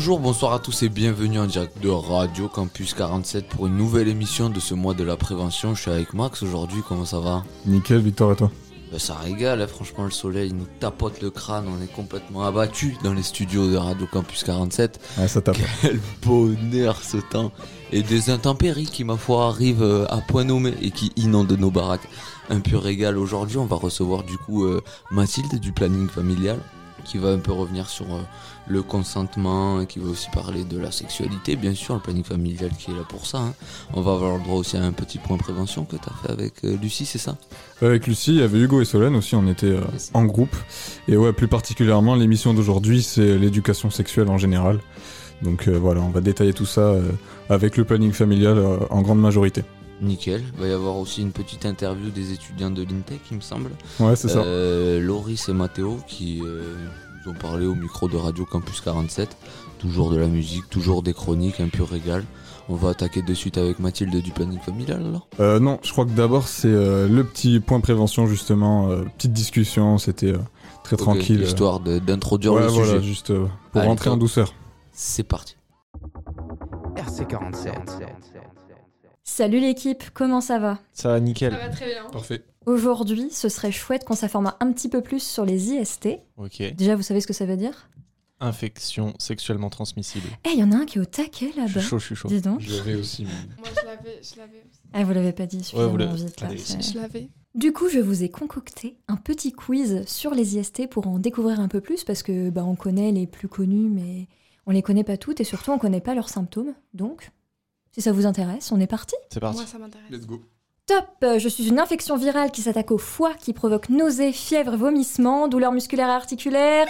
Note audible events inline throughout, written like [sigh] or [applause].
Bonjour, bonsoir à tous et bienvenue en direct de Radio Campus 47 pour une nouvelle émission de ce mois de la prévention. Je suis avec Max aujourd'hui, comment ça va? Nickel, Victor et toi? Ben, Ça régale, hein, franchement le soleil nous tapote le crâne, on est complètement abattus dans les studios de Radio Campus 47. Ouais, ça tape. Quel bonheur ce temps Et des intempéries qui ma foi arrivent euh, à point nommé et qui inondent nos baraques. Un pur régal aujourd'hui, on va recevoir du coup euh, Mathilde du planning familial qui va un peu revenir sur euh, le consentement et qui va aussi parler de la sexualité, bien sûr, le planning familial qui est là pour ça. hein. On va avoir le droit aussi à un petit point prévention que tu as fait avec euh, Lucie, c'est ça? Avec Lucie, il y avait Hugo et Solène aussi, on était euh, en groupe. Et ouais, plus particulièrement, l'émission d'aujourd'hui, c'est l'éducation sexuelle en général. Donc euh, voilà, on va détailler tout ça euh, avec le planning familial en grande majorité. Nickel. Il va y avoir aussi une petite interview des étudiants de l'INTEC, il me semble. Ouais, c'est ça. Euh, Loris et Mathéo qui euh, nous ont parlé au micro de Radio Campus 47. Toujours de la musique, toujours des chroniques, un pur régal. On va attaquer de suite avec Mathilde du planning familial alors Euh, non, je crois que d'abord, c'est euh, le petit point prévention, justement. euh, petite discussion, c'était euh, très tranquille. euh. Histoire de- d'introduire Ouais, le voilà, sujet. juste euh, pour Allez, rentrer en douceur. C'est parti. RC47. Salut l'équipe, comment ça va? Ça va nickel. Ça va très bien. Parfait. Aujourd'hui, ce serait chouette qu'on s'informe un petit peu plus sur les IST. Ok. Déjà, vous savez ce que ça veut dire? Infection sexuellement transmissible. Eh, il y en a un qui est au taquet Je suis là-bas. chaud, je suis chaud. Dis donc. Je l'avais aussi. Moi, je l'avais. Je l'avais. Ah, vous l'avez pas dit suffisamment vite là. allez, Je l'avais. Du coup, je vous ai concocté un petit quiz sur les IST pour en découvrir un peu plus parce que bah, on connaît les plus connus, mais on les connaît pas toutes et surtout on connaît pas leurs symptômes. Donc, si ça vous intéresse, on est parti. C'est parti. Moi, ça m'intéresse. go. Top Euh, Je suis une infection virale qui s'attaque au foie, qui provoque nausées, fièvre, vomissements, douleurs musculaires et articulaires.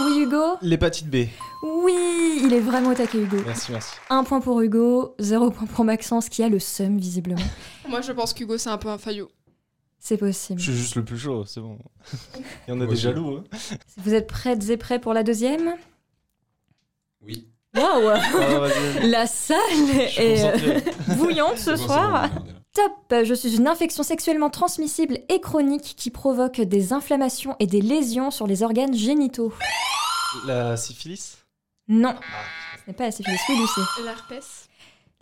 Oui, Hugo L'hépatite B. Oui Il est vraiment au taquet, Hugo. Merci, merci. Un point pour Hugo, zéro point pour Maxence qui a le seum, visiblement. [laughs] Moi, je pense qu'Hugo, c'est un peu un faillot. C'est possible. Je suis juste le plus chaud, c'est bon. [laughs] Il y en a des jaloux. Hein. Vous êtes prêtes et prêts pour la deuxième? Oui. Waouh Ah. [laughs] La salle Je est euh, bouillante ce soir. Top Je suis une infection sexuellement transmissible et chronique qui provoque des inflammations et des lésions sur les organes génitaux. La syphilis? Non, ce n'est pas la syphilis, oui, Lucie. L'herpès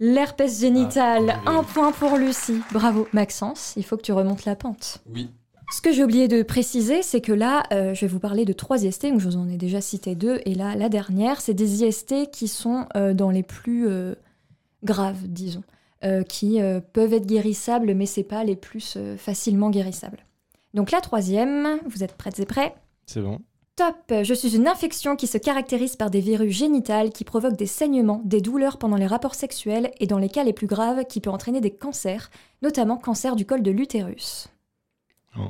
L'herpès génital, Ah, un point pour Lucie. Bravo. Maxence, il faut que tu remontes la pente. Oui. Ce que j'ai oublié de préciser, c'est que là, euh, je vais vous parler de trois IST, donc je vous en ai déjà cité deux, et là, la dernière, c'est des IST qui sont euh, dans les plus euh, graves, disons, qui peuvent être guérissables, mais c'est pas les plus facilement guérissables. Donc la troisième, vous êtes prêtes et prêts? C'est bon. Top Je suis une infection qui se caractérise par des verrues génitales qui provoquent des saignements, des douleurs pendant les rapports sexuels et dans les cas les plus graves qui peut entraîner des cancers, notamment cancer du col de l'utérus. Oh.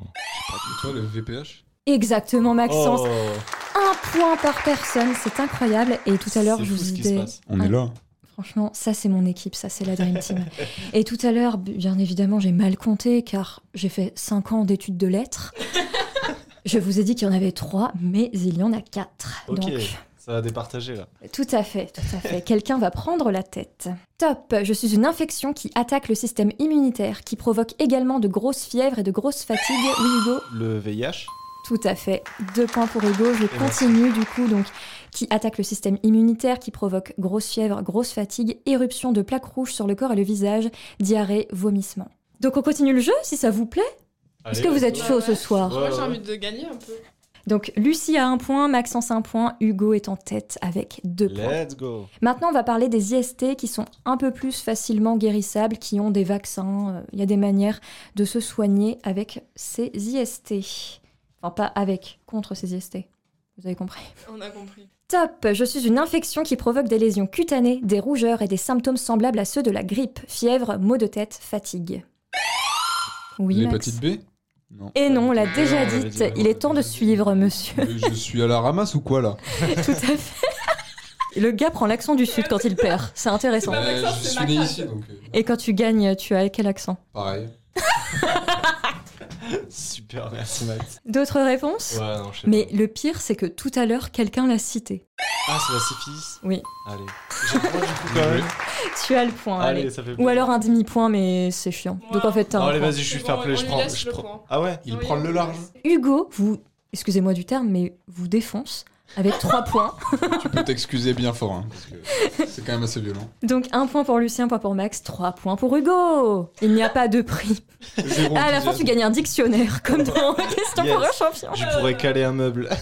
Toi, le VPH Exactement Maxence, Oh, un point par personne, c'est incroyable. Et tout à l'heure, je vous passe. On Ah. est là. Franchement, ça c'est mon équipe, ça c'est la Dream Team. [laughs] Et tout à l'heure, bien évidemment, j'ai mal compté car j'ai fait 5 ans d'études de lettres. [laughs] Je vous ai dit qu'il y en avait 3, mais il y en a 4. Ok, Donc, ça va départager là. Tout à fait, tout à fait. Quelqu'un va prendre la tête. Top Je suis une infection qui attaque le système immunitaire, qui provoque également de grosses fièvres et de grosses fatigues. Oui, Hugo Le VIH Tout à fait. Deux points pour Hugo. Je continue du coup, donc, qui attaque le système immunitaire, qui provoque grosse fièvre, grosse fatigue, éruption de plaques rouges sur le corps et le visage, diarrhée, vomissement. Donc on continue le jeu si ça vous plaît Est-ce que vous êtes Ouais, chaud ce soir Moi, j'ai envie de gagner un peu. Donc Lucie a un point, Maxence un point, Hugo est en tête avec deux points. Let's go. Maintenant, on va parler des IST qui sont un peu plus facilement guérissables, qui ont des vaccins. euh, Il y a des manières de se soigner avec ces IST. Enfin, pas avec, contre ces IST. Vous avez compris? On a compris. Top Je suis une infection qui provoque des lésions cutanées, des rougeurs et des symptômes semblables à ceux de la grippe, fièvre, maux de tête, fatigue. Oui, L'hépatite B? Non. Et non, on l'a Non, déjà on l'avait dit. dit. Il est temps de suivre, monsieur. Mais je suis à la ramasse ou quoi là [laughs] Tout à fait. Le gars prend l'accent du sud quand il perd. C'est intéressant. Pas Euh, je suis né ici, donc euh, Et quand tu gagnes, tu as quel accent? Pareil. [laughs] [laughs] Super, merci Max. D'autres réponses? Ouais, non, je sais Mais pas. le pire, c'est que tout à l'heure, quelqu'un l'a cité. Ah, c'est la syphilis? Oui. Allez. J'ai le droit du coup quand même. Tu as le point. Allez, allez. ça fait Ou plaisir. alors un demi-point, mais c'est chiant. Donc en fait, t'as un allez, point. vas-y, je suis C'est fair bon, play, on je lui prends. laisse je le prends- point. Ah ouais? Il Oui, prend on le lui large. laisse. Hugo, vous, excusez-moi du terme, mais vous défonce avec 3 points. tu peux t'excuser bien fort, hein, parce que c'est quand même assez violent. Donc un point pour Lucien, un point pour Max, 3 points pour Hugo. Il n'y a pas de prix. Zéro à la fin, tu gagnes un dictionnaire, comme dans Question Yes. pour un champion. Je pourrais caler un meuble. [laughs]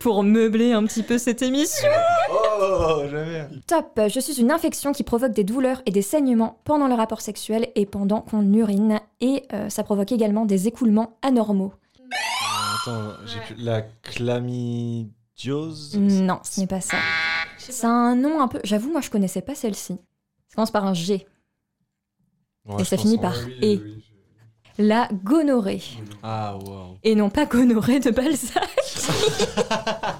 Pour meubler un petit peu cette émission. Oh, jamais. Top, je suis une infection qui provoque des douleurs et des saignements pendant le rapport sexuel et pendant qu'on urine. Et euh, ça provoque également des écoulements anormaux. Attends, j'ai plus. La chlamydiose Non, ce n'est pas ça. A un nom un peu... J'avoue, moi, je connaissais pas celle-ci. Ça commence par un G. Ouais, et ça finit par Oui, E. oui, je- La gonorrhée. Ah, waouh. Et non pas gonorrhée de Balzac. [laughs]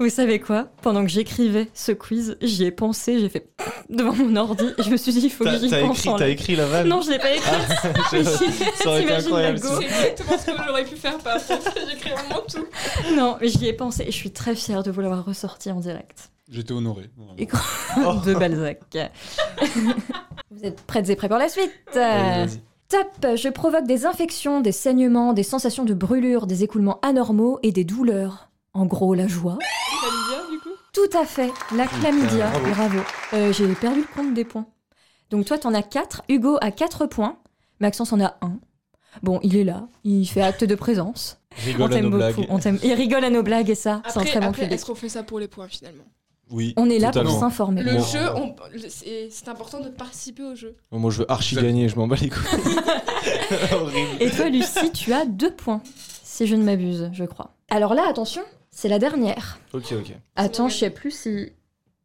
Vous savez quoi? Pendant que j'écrivais ce quiz, j'y ai pensé, j'ai fait [laughs] devant mon ordi, et je me suis dit, il faut que j'y t'as pense t'as écrit la vanne? Non, je l'ai pas écrit. [laughs] Je- Ça aurait été T'imagines incroyable. la si- go C'est exactement ce que j'aurais pu faire par contre. [laughs] J'écris vraiment tout. Non, mais j'y ai pensé, et je suis très fière de vous l'avoir ressorti en direct. J'étais honoré. Et Oh. de Balzac. vous êtes prêtes et prêts pour la suite? Top Je provoque des infections, des saignements, des sensations de brûlure, des écoulements anormaux et des douleurs. En gros, la joie. Chlamydia, du coup? Tout à fait, la chlamydia. bravo. Bravo. Euh, J'ai perdu le compte des points. Donc toi, t'en as 4. Hugo a 4 points. Maxence en a 1. Bon, il est là. Il fait acte de présence. On Rigole à t'aime nos beaucoup. blagues. On. Il rigole à nos blagues et ça, c'est un très bon est-ce qu'on fait ça pour les points finalement? Oui. On est là totalement. pour s'informer. Le Bon. jeu, on- c'est important de participer au jeu. Moi, je veux archi Je- gagner, je m'en bats les couilles. [laughs] Horrible. Et toi, Lucie, tu as 2 points. Si je ne m'abuse, je crois. Alors là, attention, c'est la dernière. Ok, ok. Attends, je sais plus si.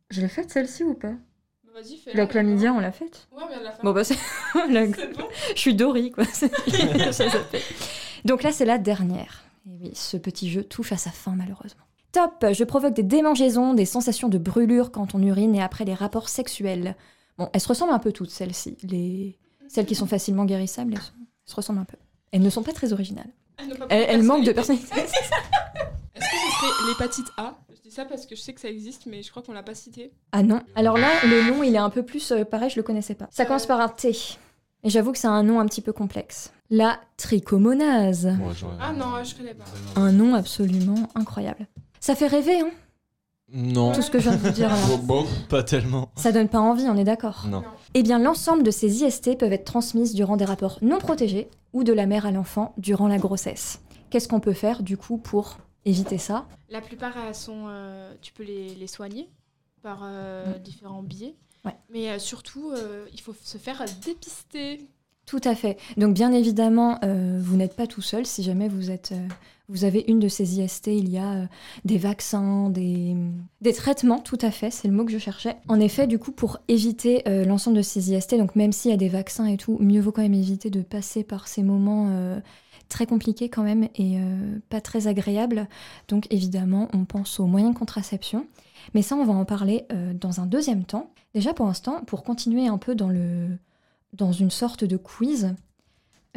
Je l'ai faite celle-ci ou pas Bah, Vas-y, fais La chlamydia, on l'a faite Ouais, mais à la fin. Bon, bah, c'est. [laughs] la- C'est bon. Je suis Dory, quoi. [laughs] Donc là, c'est la dernière. Et oui, ce petit jeu touche à sa fin, malheureusement. Top Je provoque des démangeaisons, des sensations de brûlure quand on urine et après les rapports sexuels. Bon, elles se ressemblent un peu toutes, celles-ci. Les... Celles qui sont facilement guérissables, elles, sont- elles se ressemblent un peu. Elles ne sont pas très originales. Elle, elles manquent de personnalité. [laughs] Est-ce que ce serait l'hépatite A? Je dis ça parce que je sais que ça existe, mais je crois qu'on l'a pas cité. Ah non. Alors là, le nom, il est un peu plus... euh, pareil, je le connaissais pas. Ça commence par un T. Et j'avoue que c'est un nom un petit peu complexe. La trichomonase. J'aurais- Ah non, je connais pas. Un nom absolument incroyable. Ça fait rêver, hein, Non, tout ce que je viens de vous dire là. Bon, bon. pas tellement. Ça donne pas envie, on est d'accord. Non. Eh bien, l'ensemble de ces IST peuvent être transmises durant des rapports non protégés ou de la mère à l'enfant durant la grossesse. Qu'est-ce qu'on peut faire du coup pour éviter ça La plupart elles sont, euh, tu peux les, les soigner par euh, Mm. différents biais. Ouais. Mais euh, surtout, il faut se faire dépister. Tout à fait. Donc bien évidemment, euh, vous n'êtes pas tout seul. Si jamais vous êtes, euh, vous avez une de ces IST, il y a euh, des vaccins, des, des traitements. Tout à fait, c'est le mot que je cherchais. En effet, du coup, pour éviter l'ensemble de ces IST, donc même s'il y a des vaccins et tout, mieux vaut quand même éviter de passer par ces moments très compliqués quand même et euh, pas très agréables. Donc évidemment, on pense aux moyens de contraception. Mais ça, on va en parler euh, dans un deuxième temps. Déjà pour l'instant, pour continuer un peu dans le dans une sorte de quiz,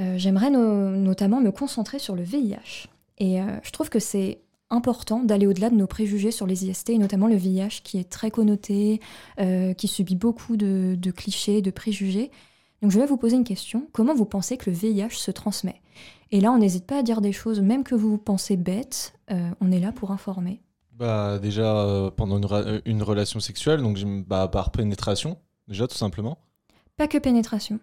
euh, j'aimerais no- notamment me concentrer sur le VIH. Et je trouve que c'est important d'aller au-delà de nos préjugés sur les IST, et notamment le VIH qui est très connoté, qui subit beaucoup de, de clichés, de préjugés. Donc je vais vous poser une question. Comment vous pensez que le VIH se transmet? Et là, on n'hésite pas à dire des choses, même que vous pensez bêtes, euh, on est là pour informer. Bah, déjà, euh, pendant une, euh, une relation sexuelle, donc bah, par pénétration, déjà, tout simplement. Pas que pénétration.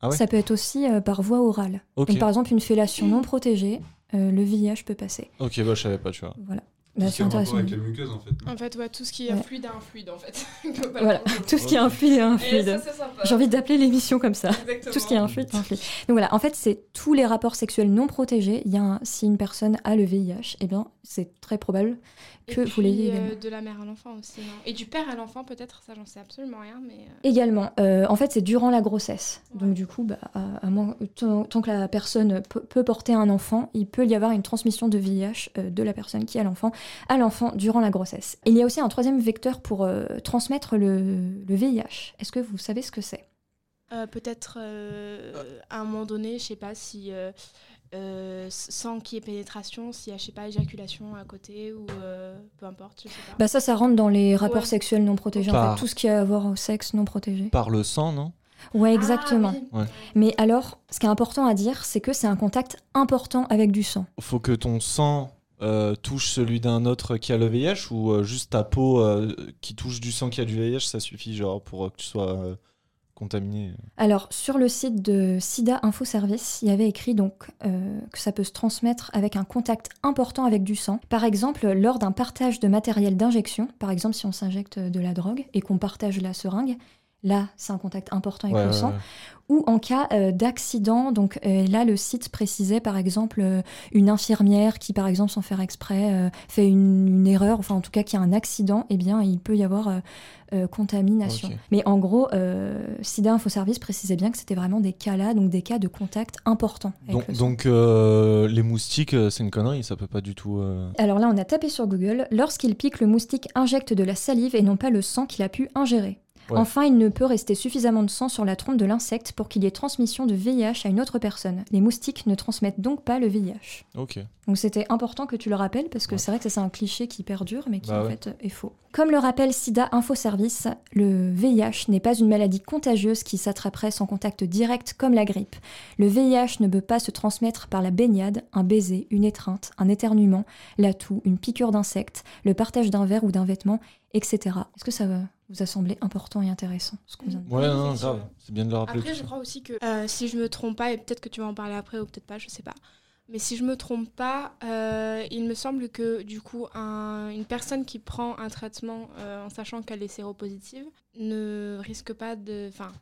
Ah ouais? Ça peut être aussi euh, par voie orale. Ok. Donc par exemple, une fellation non protégée, euh, le VIH peut passer. Ok, bah, je savais pas, tu vois. Voilà. Bah, c'est intéressant. avec les muqueuses en fait. En fait, ouais, tout ce qui est Ouais. fluide a un fluide, en fait. [laughs] Voilà, tout ce qui est un fluide est un fluide. J'ai envie d'appeler l'émission comme ça. Exactement. Tout ce qui est un fluide, c'est un fluide. Donc voilà, en fait, c'est tous les rapports sexuels non protégés. Il y a un- si une personne a le VIH, eh bien, c'est très probable Et que vous l'ayez puis, euh, également. de la mère à l'enfant aussi, non Et du père à l'enfant, peut-être, ça, j'en sais absolument rien, mais. euh, Également, euh, en fait, c'est durant la grossesse. Ouais. Donc du coup, bah, à, à moins- tant, tant que la personne peut, peut porter un enfant, il peut y avoir une transmission de VIH euh, de la personne qui a l'enfant à l'enfant durant la grossesse. Il y a aussi un troisième vecteur pour euh, transmettre le, le VIH. Est-ce que vous savez ce que c'est? Euh, peut-être euh, à un moment donné, je sais pas si euh, euh, sans qu'il y ait pénétration, s'il y a je sais pas éjaculation à côté ou euh, peu importe, je sais pas. Bah ça, ça rentre dans les rapports Ouais. sexuels non protégés. En Par- fait, tout ce qui a à voir au sexe non protégé. Par le sang, non? Ouais, Ah, exactement. oui. Ouais. Mais alors, ce qui est important à dire, c'est que c'est un contact important avec du sang. Faut que ton sang euh, touche celui d'un autre qui a le VIH ou euh, juste ta peau euh, qui touche du sang qui a du VIH, ça suffit genre pour que tu sois contaminé. Alors, sur le site de SIDA Info Service, il y avait écrit donc que ça peut se transmettre avec un contact important avec du sang. Par exemple, lors d'un partage de matériel d'injection, par exemple si on s'injecte de la drogue et qu'on partage la seringue, là, c'est un contact important avec Ouais, le sang. ouais. ou en cas euh, d'accident. Donc euh, là, le site précisait par exemple euh, une infirmière qui, par exemple, sans faire exprès, fait une, une erreur, enfin en tout cas qui a un accident, eh bien il peut y avoir contamination. Mais en gros, SIDA Info Service précisait bien que c'était vraiment des cas là, donc des cas de contact importants. avec Donc, le sang. donc, les moustiques, c'est une connerie, ça peut pas du tout. Alors là, on a tapé sur Google. Lorsqu'il pique, le moustique injecte de la salive et non pas le sang qu'il a pu ingérer. Ouais. Enfin, il ne peut rester suffisamment de sang sur la trompe de l'insecte pour qu'il y ait transmission de VIH à une autre personne. Les moustiques ne transmettent donc pas le VIH. Ok. Donc c'était important que tu le rappelles parce que Ouais. c'est vrai que ça, c'est un cliché qui perdure mais qui Bah en ouais. fait est faux. Comme le rappelle SIDA Info Service, le VIH n'est pas une maladie contagieuse qui s'attraperait sans contact direct comme la grippe. Le VIH ne peut pas se transmettre par la baignade, un baiser, une étreinte, un éternuement, la toux, une piqûre d'insecte, le partage d'un verre ou d'un vêtement, etc. Est-ce que ça va- vous a semblé important et intéressant ce qu'on vient de Ouais, Oui, non, grave. C'est bien de le rappeler. Après, je ça. crois aussi que euh, si je me trompe pas, et peut-être que tu vas en parler après ou peut-être pas, je sais pas. Mais si je me trompe pas, euh, il me semble que du coup, un- une personne qui prend un traitement euh, en sachant qu'elle est séropositive ne risque pas de. Enfin,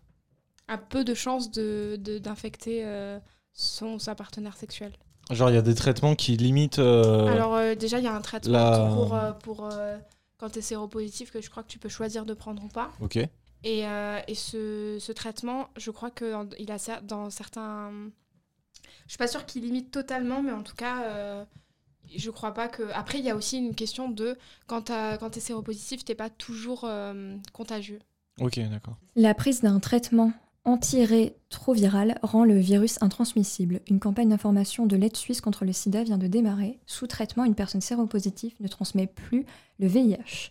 a peu de chances de, de- d'infecter euh, son sa partenaire sexuelle. Genre, il y a des traitements qui limitent. euh, Alors, euh, déjà, il y a un traitement la- pour, euh, pour euh, quand tu es séropositif que je crois que tu peux choisir de prendre ou pas. Ok. Et, euh, et ce, ce traitement, je crois qu'il a dans certains. Je suis pas sûre qu'il limite totalement, mais en tout cas, euh, je crois pas que. Après, il y a aussi une question de quand, quand tu es séropositif, t'es pas toujours euh, contagieux. Ok, d'accord. La prise d'un traitement antirétroviral rend le virus intransmissible. Une campagne d'information de l'aide suisse contre le sida vient de démarrer. Sous traitement, une personne séropositive ne transmet plus le VIH.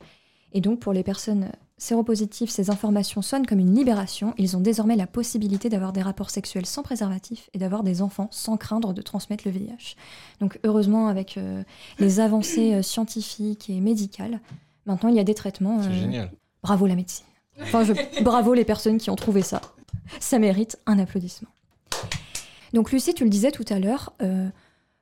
Et donc, pour les personnes séropositives, ces informations sonnent comme une libération. Ils ont désormais la possibilité d'avoir des rapports sexuels sans préservatif et d'avoir des enfants sans craindre de transmettre le VIH. Donc, heureusement, avec euh, les avancées euh, scientifiques et médicales, maintenant il y a des traitements. C'est euh, génial. Bravo la médecine. Enfin, je- bravo les personnes qui ont trouvé ça. Ça mérite un applaudissement. Donc Lucie, tu le disais tout à l'heure,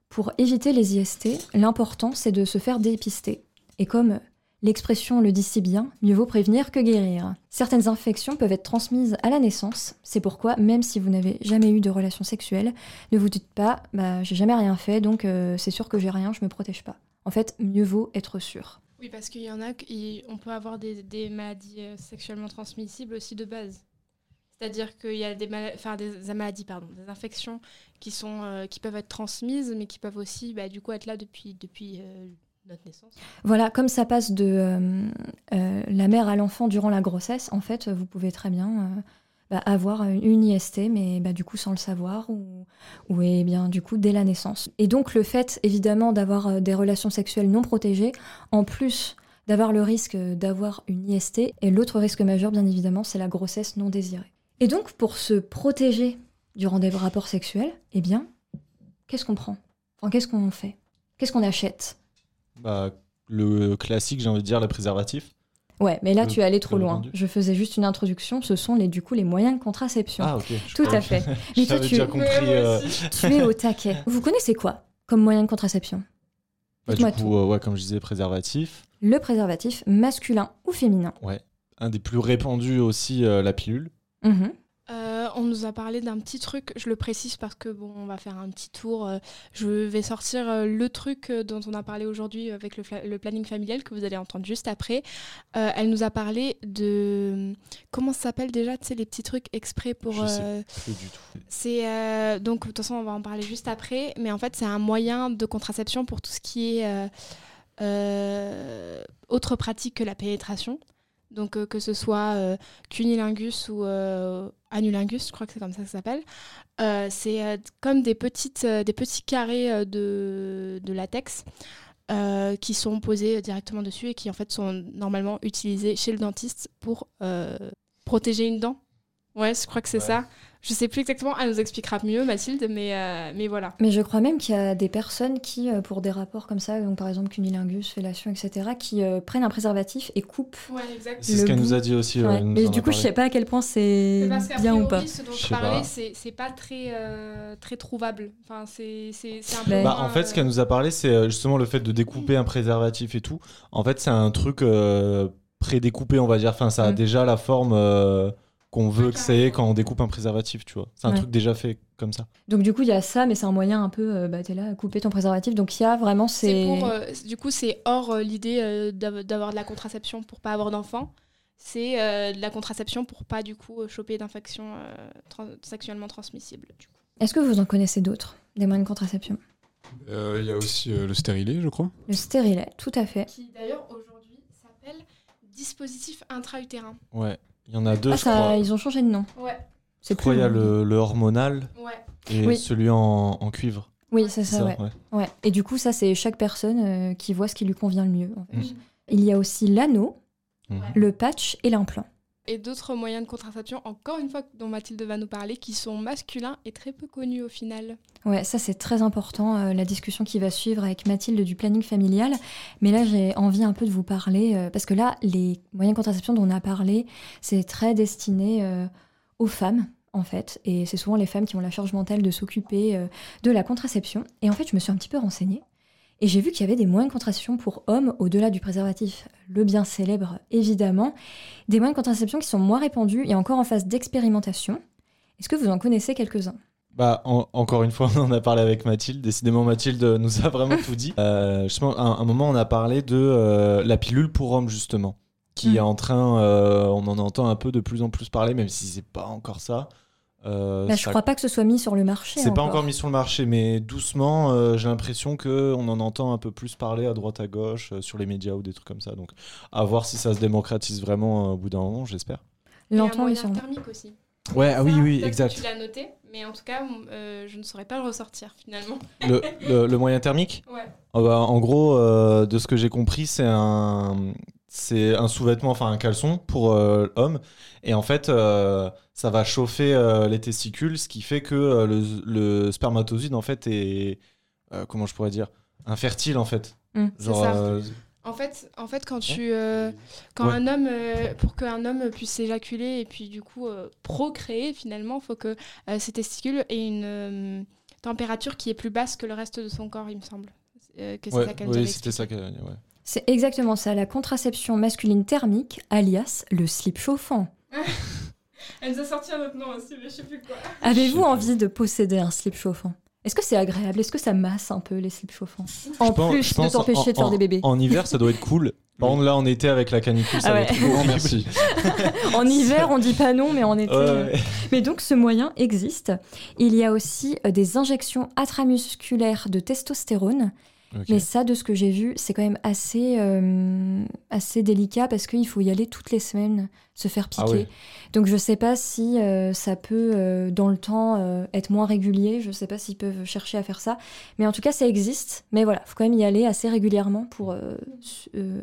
pour éviter les IST, l'important c'est de se faire dépister. Et comme l'expression le dit si bien, mieux vaut prévenir que guérir. Certaines infections peuvent être transmises à la naissance. C'est pourquoi, même si vous n'avez jamais eu de relation sexuelle, ne vous dites pas, bah j'ai jamais rien fait, donc euh, c'est sûr que j'ai rien, je me protège pas. En fait, mieux vaut être sûr. Oui, parce qu'il y en a, on peut avoir des, maladies euh, sexuellement transmissibles aussi de base. C'est-à-dire qu'il y a des, mala- enfin, des, maladies, pardon, des infections qui, sont, euh, qui peuvent être transmises, mais qui peuvent aussi bah, du coup, être là depuis, depuis Voilà, comme ça passe de euh, euh, la mère à l'enfant durant la grossesse, en fait, vous pouvez très bien euh, bah, avoir une IST, mais bah, du coup sans le savoir, ou, bien du coup dès la naissance. Et donc le fait, évidemment, d'avoir des relations sexuelles non protégées, en plus d'avoir le risque d'avoir une IST, et l'autre risque majeur, bien évidemment, c'est la grossesse non désirée. Et donc pour se protéger durant des rapports sexuels, eh bien, qu'est-ce qu'on prend? Enfin, qu'est-ce qu'on fait? Qu'est-ce qu'on achète? Bah, le classique, j'ai envie de dire, les préservatifs. Ouais, mais là Le- tu es allé trop le loin. Je faisais juste une introduction. Ce sont les du coup les moyens de contraception. Ah, ok. Tout à fait. Mais [laughs] toi, tu- déjà compris. euh, Tu es au taquet. [laughs] Vous connaissez quoi comme moyen de contraception? Bah, du coup, euh, ouais, comme je disais, préservatif. Le préservatif masculin ou féminin Un des plus répandus aussi, euh, la pilule. Mhm. On nous a parlé d'un petit truc, je le précise parce que bon, on va faire un petit tour. euh, je vais sortir euh, le truc euh, dont on a parlé aujourd'hui avec le, planning familial que vous allez entendre juste après. Euh, elle nous a parlé de comment ça s'appelle déjà, tu sais les petits trucs exprès pour. Je sais euh, Plus du tout. c'est euh, donc de toute façon on va en parler juste après, mais en fait c'est un moyen de contraception pour tout ce qui est autre pratique que la pénétration. Donc euh, que ce soit euh, cunilingus ou euh, anulingus, je crois que c'est comme ça que ça s'appelle. Euh, c'est comme des, petites, des petits carrés de, de latex qui sont posés directement dessus et qui en fait sont normalement utilisés chez le dentiste pour protéger une dent. Ouais, je crois que c'est Ouais. ça. Je sais plus exactement, elle nous expliquera mieux, Mathilde, mais, euh, mais voilà. Mais je crois même qu'il y a des personnes qui, euh, pour des rapports comme ça, donc par exemple cunilingus, fellation, etc., qui euh, prennent un préservatif et coupent. Ouais, exact. C'est ce qu'elle nous a dit aussi. ouais, Mais du coup, je sais pas à quel point c'est bien ou pas. ce dont Je parlais, pas. c'est pas très, euh, très trouvable. Enfin, c'est un peu. Bah, moins, en fait, ce qu'elle nous a parlé, c'est justement le fait de découper un préservatif et tout. En fait, c'est un truc euh, prédécoupé, on va dire. Enfin, ça a Mm. déjà la forme euh, qu'on veut que ça ait carrément. quand on découpe un préservatif, tu vois. C'est un Ouais. truc déjà fait comme ça. Donc du coup, il y a ça, mais c'est un moyen un peu, euh, bah t'es là, à couper ton préservatif. Donc il y a vraiment C'est c'est. pour, euh, du coup, c'est hors euh, l'idée euh, d'av- d'avoir de la contraception pour pas avoir d'enfants. C'est euh, de la contraception pour pas du coup choper d'infections euh, trans- sexuellement transmissibles. du coup. Est-ce que vous en connaissez d'autres, des moyens de contraception? Euh, Il y a aussi euh, le stérilet, je crois. Le stérilet, tout à fait. Qui d'ailleurs aujourd'hui s'appelle dispositif intra-utérin. Ouais. Il y en a deux, Ah, je ça, crois. ils ont changé de nom. Ouais, C'est qu'il y a le, le hormonal ouais. et Oui. celui en, en cuivre. Oui, c'est ça, ouais. ouais. Et du coup, ça, c'est chaque personne euh, qui voit ce qui lui convient le mieux. en fait. Mm. Il y a aussi l'anneau, Mhm. le patch et l'implant. Et d'autres moyens de contraception, encore une fois, dont Mathilde va nous parler, qui sont masculins et très peu connus au final. Ouais, ça c'est très important, euh, la discussion qui va suivre avec Mathilde du planning familial. Mais là, j'ai envie un peu de vous parler, euh, parce que là, les moyens de contraception dont on a parlé, c'est très destiné euh, aux femmes, en fait. Et c'est souvent les femmes qui ont la charge mentale de s'occuper de la contraception. Et en fait, je me suis un petit peu renseignée. Et j'ai vu qu'il y avait des moyens de contraception pour hommes au-delà du préservatif, le bien célèbre évidemment, des moyens de contraception qui sont moins répandus et encore en phase d'expérimentation. Est-ce que vous en connaissez quelques-uns? Bah, en- encore une fois, on en a parlé avec Mathilde. Décidément, Mathilde nous a vraiment tout dit. [laughs] Euh, justement, à un, un moment, on a parlé de euh, la pilule pour hommes, justement, qui Mm. est en train, euh, on en entend un peu de plus en plus parler, même si c'est pas encore ça. Euh, Bah, Je ça- crois pas que ce soit mis sur le marché. C'est pas encore mis sur le marché, mais doucement, euh, j'ai l'impression que on en entend un peu plus parler à droite à gauche, euh, sur les médias ou des trucs comme ça. Donc, à voir si ça se démocratise vraiment euh, au bout d'un moment, j'espère. Mais moyen sûrement. thermique aussi. Ouais, ah oui, Ça, oui, exact. Tu l'as noté, mais en tout cas, euh, je ne saurais pas le ressortir finalement. [laughs] Le, le- le moyen thermique? Ouais. Ah bah, En gros, euh, de ce que j'ai compris, c'est un, c'est un sous-vêtement, enfin un caleçon pour euh, homme. Et en fait, euh, ça va chauffer euh, les testicules, ce qui fait que le, le spermatozoïde, en fait, est. comment je pourrais dire Infertile, en fait. Mm. C'est Genre. ça. En fait, en fait, quand tu, euh, quand Ouais. un homme, euh, pour qu'un homme puisse s'éjaculer et puis du coup euh, procréer, finalement, il faut que ses testicules aient une température qui est plus basse que le reste de son corps, il me semble. Que c'est ouais, ça oui, c'était ça qu'elle ouais. C'est exactement ça, la contraception masculine thermique, alias le slip chauffant. [laughs] Elle nous a sorti un autre nom aussi, mais je sais plus quoi. Avez-vous envie de posséder un slip chauffant? Est-ce que c'est agréable? Est-ce que ça masse un peu les slips chauffants? En Je pense- plus je de pense t'empêcher en- de faire en- des bébés. En hiver, ça doit être cool. Par contre, là, en été, avec la canicule, ça Ah va ouais. être Grand horrible. merci. [laughs] En hiver, on dit pas non, mais en été. Ouais, euh. Mais donc ce moyen existe. Il y a aussi euh, des injections intramusculaires de testostérone. Mais ça, de ce que j'ai vu, c'est quand même assez, euh, assez délicat parce qu'il faut y aller toutes les semaines, se faire piquer. Ah ouais. Donc je sais pas si euh, ça peut, euh, dans le temps, être moins régulier. Je sais pas s'ils peuvent chercher à faire ça. Mais en tout cas, ça existe. Mais voilà, faut quand même y aller assez régulièrement pour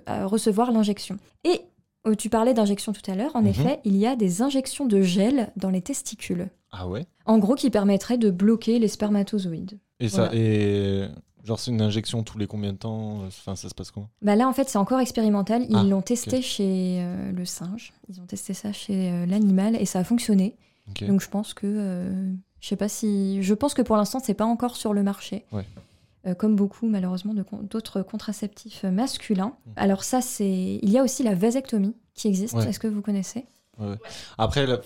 recevoir l'injection. Et euh, tu parlais d'injection tout à l'heure. En Mhm. effet, il y a des injections de gel dans les testicules. Ah ouais? En gros, qui permettraient de bloquer les spermatozoïdes. Et ça, Voilà. et genre, c'est une injection tous les combien de temps Enfin, ça se passe comment? Bah là, en fait, c'est encore expérimental. Ils Ah, l'ont testé chez euh, le singe. Ils ont testé ça chez euh, l'animal et ça a fonctionné. Donc je pense que, euh, je sais pas si, je pense que pour l'instant, c'est pas encore sur le marché. Ouais. euh, comme beaucoup malheureusement d'autres contraceptifs euh, masculins. Mm. Alors ça, c'est... Il y a aussi la vasectomie qui existe. Ouais. Est-ce que vous connaissez? Après, la,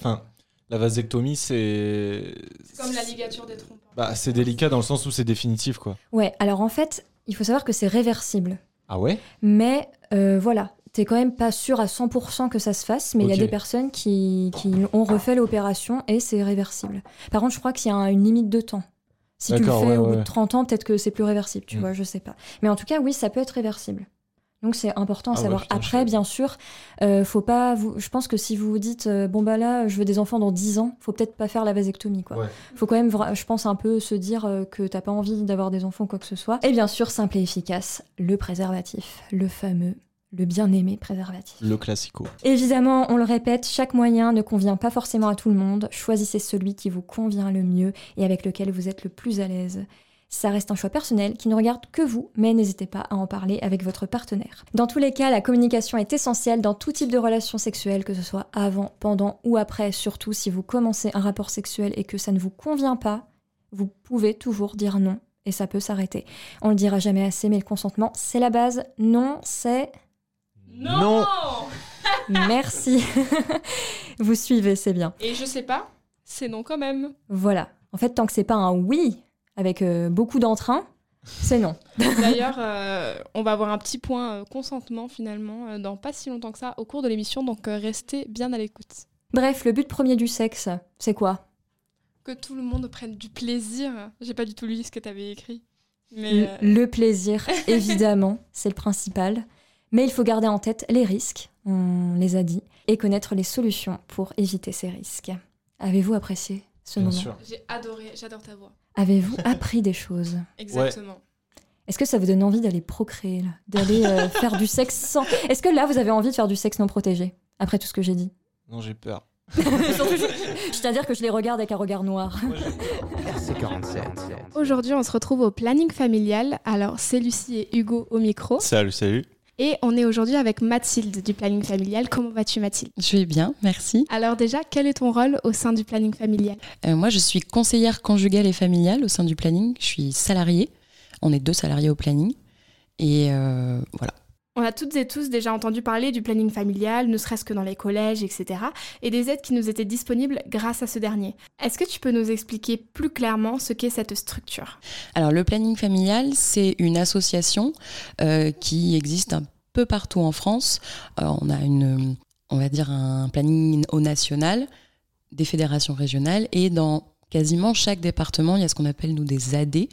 la vasectomie, c'est. C'est comme la ligature des trompes. Bah, c'est délicat dans le sens où c'est définitif, quoi. Ouais, alors en fait, il faut savoir que c'est réversible. Ah ouais? Mais euh, voilà, t'es quand même pas sûr à 100% que ça se fasse, mais il y a des personnes qui, qui ont refait l'opération et c'est réversible. Par contre, je crois qu'il y a un- une limite de temps. Si tu le fais ouais, au ouais, bout de ouais. 30 ans, peut-être que c'est plus réversible, tu Mm. vois, je sais pas. Mais en tout cas, oui, ça peut être réversible. Donc c'est important à Ah ouais, savoir. putain, Après, bien sûr, euh, faut pas. Vous... Je pense que si vous vous dites euh, bon bah là, je veux des enfants dans 10 ans, faut peut-être pas faire la vasectomie quoi. Ouais. Faut quand même, je pense un peu se dire euh, que t'as pas envie d'avoir des enfants ou quoi que ce soit. Et bien sûr, simple et efficace, le préservatif, le fameux, le bien-aimé préservatif. Le classico. Évidemment, on le répète, chaque moyen ne convient pas forcément à tout le monde. Choisissez celui qui vous convient le mieux et avec lequel vous êtes le plus à l'aise. Ça reste un choix personnel qui ne regarde que vous, mais n'hésitez pas à en parler avec votre partenaire. Dans tous les cas, la communication est essentielle dans tout type de relation sexuelle, que ce soit avant, pendant ou après. Surtout si vous commencez un rapport sexuel et que ça ne vous convient pas, vous pouvez toujours dire non et ça peut s'arrêter. On le dira jamais assez, mais le consentement, c'est la base. Non, c'est Non. Merci. [laughs] Vous suivez, c'est bien. Et je sais pas, c'est non quand même. Voilà. En fait, tant que c'est pas un oui avec euh, beaucoup d'entrain, c'est non. [laughs] D'ailleurs, euh, on va avoir un petit point euh, consentement finalement euh, dans pas si longtemps que ça au cours de l'émission, donc restez bien à l'écoute. Bref, le but premier du sexe, c'est quoi? Que tout le monde prenne du plaisir. J'ai pas du tout lu ce que t'avais écrit. Mais Le- euh, Le plaisir, [laughs] évidemment, c'est le principal. Mais il faut garder en tête les risques, on les a dit, et connaître les solutions pour éviter ces risques. Avez-vous apprécié ce Bien moment? sûr. j'ai adoré, j'adore ta voix. Avez-vous [laughs] appris des choses? Exactement. Est-ce que ça vous donne envie d'aller procréer, D'aller euh, [laughs] faire du sexe sans... Est-ce que là, vous avez envie de faire du sexe non protégé Après tout ce que j'ai dit? Non, j'ai peur. [laughs] Surtout, je, je tiens à dire que je les regarde avec un regard noir. RC47. Aujourd'hui, on se retrouve au planning familial. Alors, c'est Lucie et Hugo au micro. Salut, salut. Et on est aujourd'hui avec Mathilde du planning familial. Comment vas-tu, Mathilde? Je vais bien, merci. Alors, déjà, quel est ton rôle au sein du planning familial? Euh, moi, je suis conseillère conjugale et familiale au sein du planning. Je suis salariée. On est deux salariés au planning. Et euh, voilà. On a toutes et tous déjà entendu parler du planning familial, ne serait-ce que dans les collèges, etc. Et des aides qui nous étaient disponibles grâce à ce dernier. Est-ce que tu peux nous expliquer plus clairement ce qu'est cette structure? Alors, le planning familial, c'est une association euh, qui existe un peu partout en France. Euh, on a une, on va dire un planning au national, des fédérations régionales et dans quasiment chaque département, il y a ce qu'on appelle nous des AD,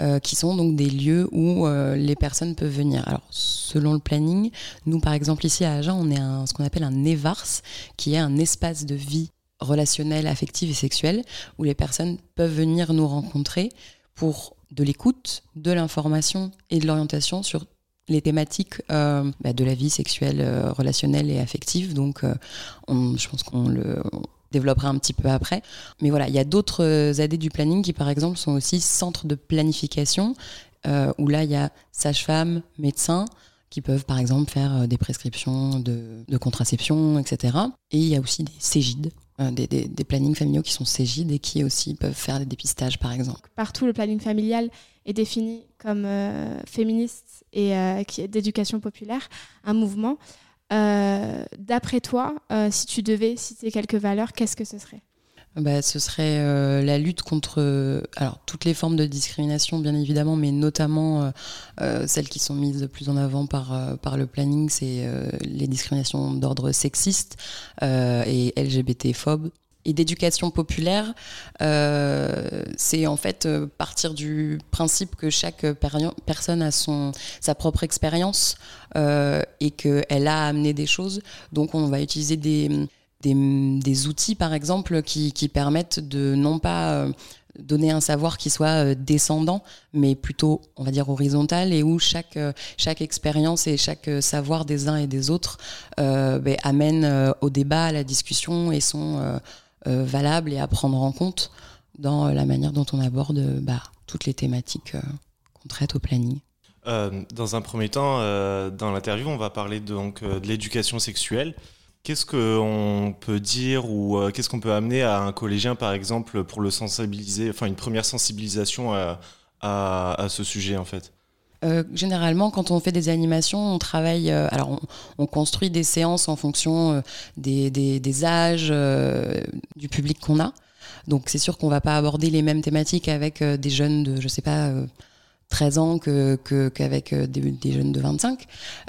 euh, qui sont donc des lieux où euh, les personnes peuvent venir. Alors, selon le planning, nous, par exemple, ici à Agen, on est un, ce qu'on appelle un EVARS, qui est un espace de vie relationnelle, affective et sexuelle, où les personnes peuvent venir nous rencontrer pour de l'écoute, de l'information et de l'orientation sur les thématiques euh, bah, de la vie sexuelle, euh, relationnelle et affective. Donc, euh, je pense qu'on le développera un petit peu après. Mais voilà, il y a d'autres AD du planning qui, par exemple, sont aussi centres de planification, où là, il y a sages-femmes, médecins, qui peuvent, par exemple, faire des prescriptions de, contraception, etc. Et il y a aussi des CEGID, euh, des, plannings familiaux qui sont CEGID et qui aussi peuvent faire des dépistages, par exemple. Partout, le planning familial est défini comme euh, féministe et euh, qui est d'éducation populaire, un mouvement. Euh, D'après toi, si tu devais citer quelques valeurs, qu'est-ce que ce serait? Bah, ce serait la lutte contre alors toutes les formes de discrimination bien évidemment mais notamment celles qui sont mises plus en avant par par le planning c'est les discriminations d'ordre sexiste et LGBT phobe et d'éducation populaire, euh, c'est en fait euh, partir du principe que chaque personne a son, sa propre expérience euh, et qu'elle a amené des choses. Donc on va utiliser des, des, outils, par exemple, qui, qui permettent de non pas donner un savoir qui soit descendant, mais plutôt, on va dire, horizontal, et où chaque, chaque expérience et chaque savoir des uns et des autres euh, ben, amène au débat, à la discussion, et sont valables et à prendre en compte dans euh, la manière dont on aborde euh, bah, toutes les thématiques euh, qu'on traite au planning. Euh, dans un premier temps, euh, dans l'interview, on va parler donc euh, de l'éducation sexuelle. Qu'est-ce qu'on peut dire ou euh, qu'est-ce qu'on peut amener à un collégien, par exemple, pour le sensibiliser, enfin une première sensibilisation à, à ce sujet en fait? Euh, généralement, quand on fait des animations, on travaille. euh, alors, on, on construit des séances en fonction euh, des, des- des âges euh, du public qu'on a. Donc, c'est sûr qu'on va pas aborder les mêmes thématiques avec euh, des jeunes de, je sais pas, euh, 13 ans que que- qu'avec euh, des, des jeunes de 25.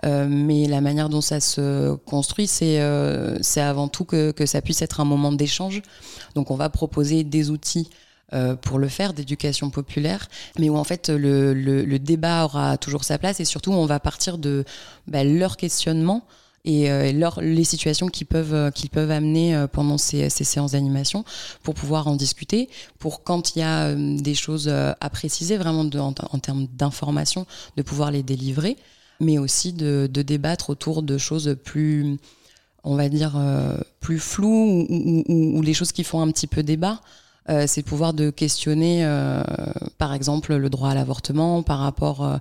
Euh, mais la manière dont ça se construit, c'est euh, c'est avant tout que, que ça puisse être un moment d'échange. Donc, on va proposer des outils. Euh, pour le faire, d'éducation populaire, mais où en fait le, le- le débat aura toujours sa place et surtout on va partir de bah, leurs questionnements et euh, leur- les situations qu'ils peuvent, euh, qu'ils peuvent amener pendant ces, ces séances d'animation pour pouvoir en discuter, pour quand il y a des choses à préciser vraiment de- en, en termes d'information, de pouvoir les délivrer, mais aussi de, de débattre autour de choses plus, on va dire, plus floues ou, ou- ou- ou les choses qui font un petit peu débat. Euh, c'est le pouvoir de questionner, euh, par exemple, le droit à l'avortement par rapport euh,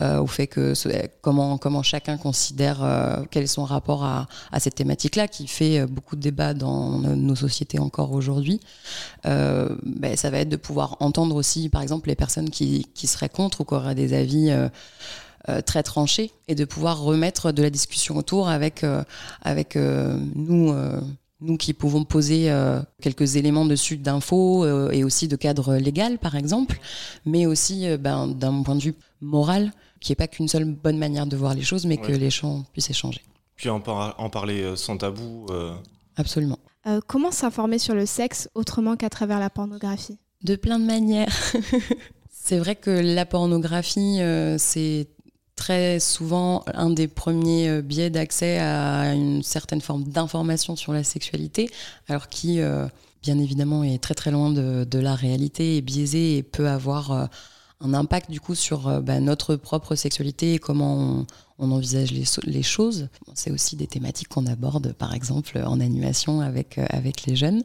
euh, au fait que comment, comment chacun considère euh, quel est son rapport à, à cette thématique-là qui fait euh, beaucoup de débats dans nos sociétés encore aujourd'hui. Ben, ça va être de pouvoir entendre aussi, par exemple, les personnes qui, qui seraient contre ou qui auraient des avis euh, très tranchés et de pouvoir remettre de la discussion autour avec, euh, avec euh, nous. Nous qui pouvons poser euh, quelques éléments dessus d'infos euh, et aussi de cadre légal, par exemple, mais aussi euh, ben, d'un point de vue moral, qui n'est pas qu'une seule bonne manière de voir les choses, mais que les gens puissent échanger. Puis en, par- en parler sans tabou. euh, Absolument. Euh, comment s'informer sur le sexe autrement qu'à travers la pornographie? De plein de manières. [laughs] c'est vrai que la pornographie, euh, c'est très souvent un des premiers euh, biais d'accès à une certaine forme d'information sur la sexualité, alors qui, euh, bien évidemment, est très très loin de, la réalité, est biaisé et peut avoir euh, un impact du coup sur bah, notre propre sexualité et comment on, on envisage les, choses. C'est aussi des thématiques qu'on aborde, par exemple, en animation avec, euh, les jeunes.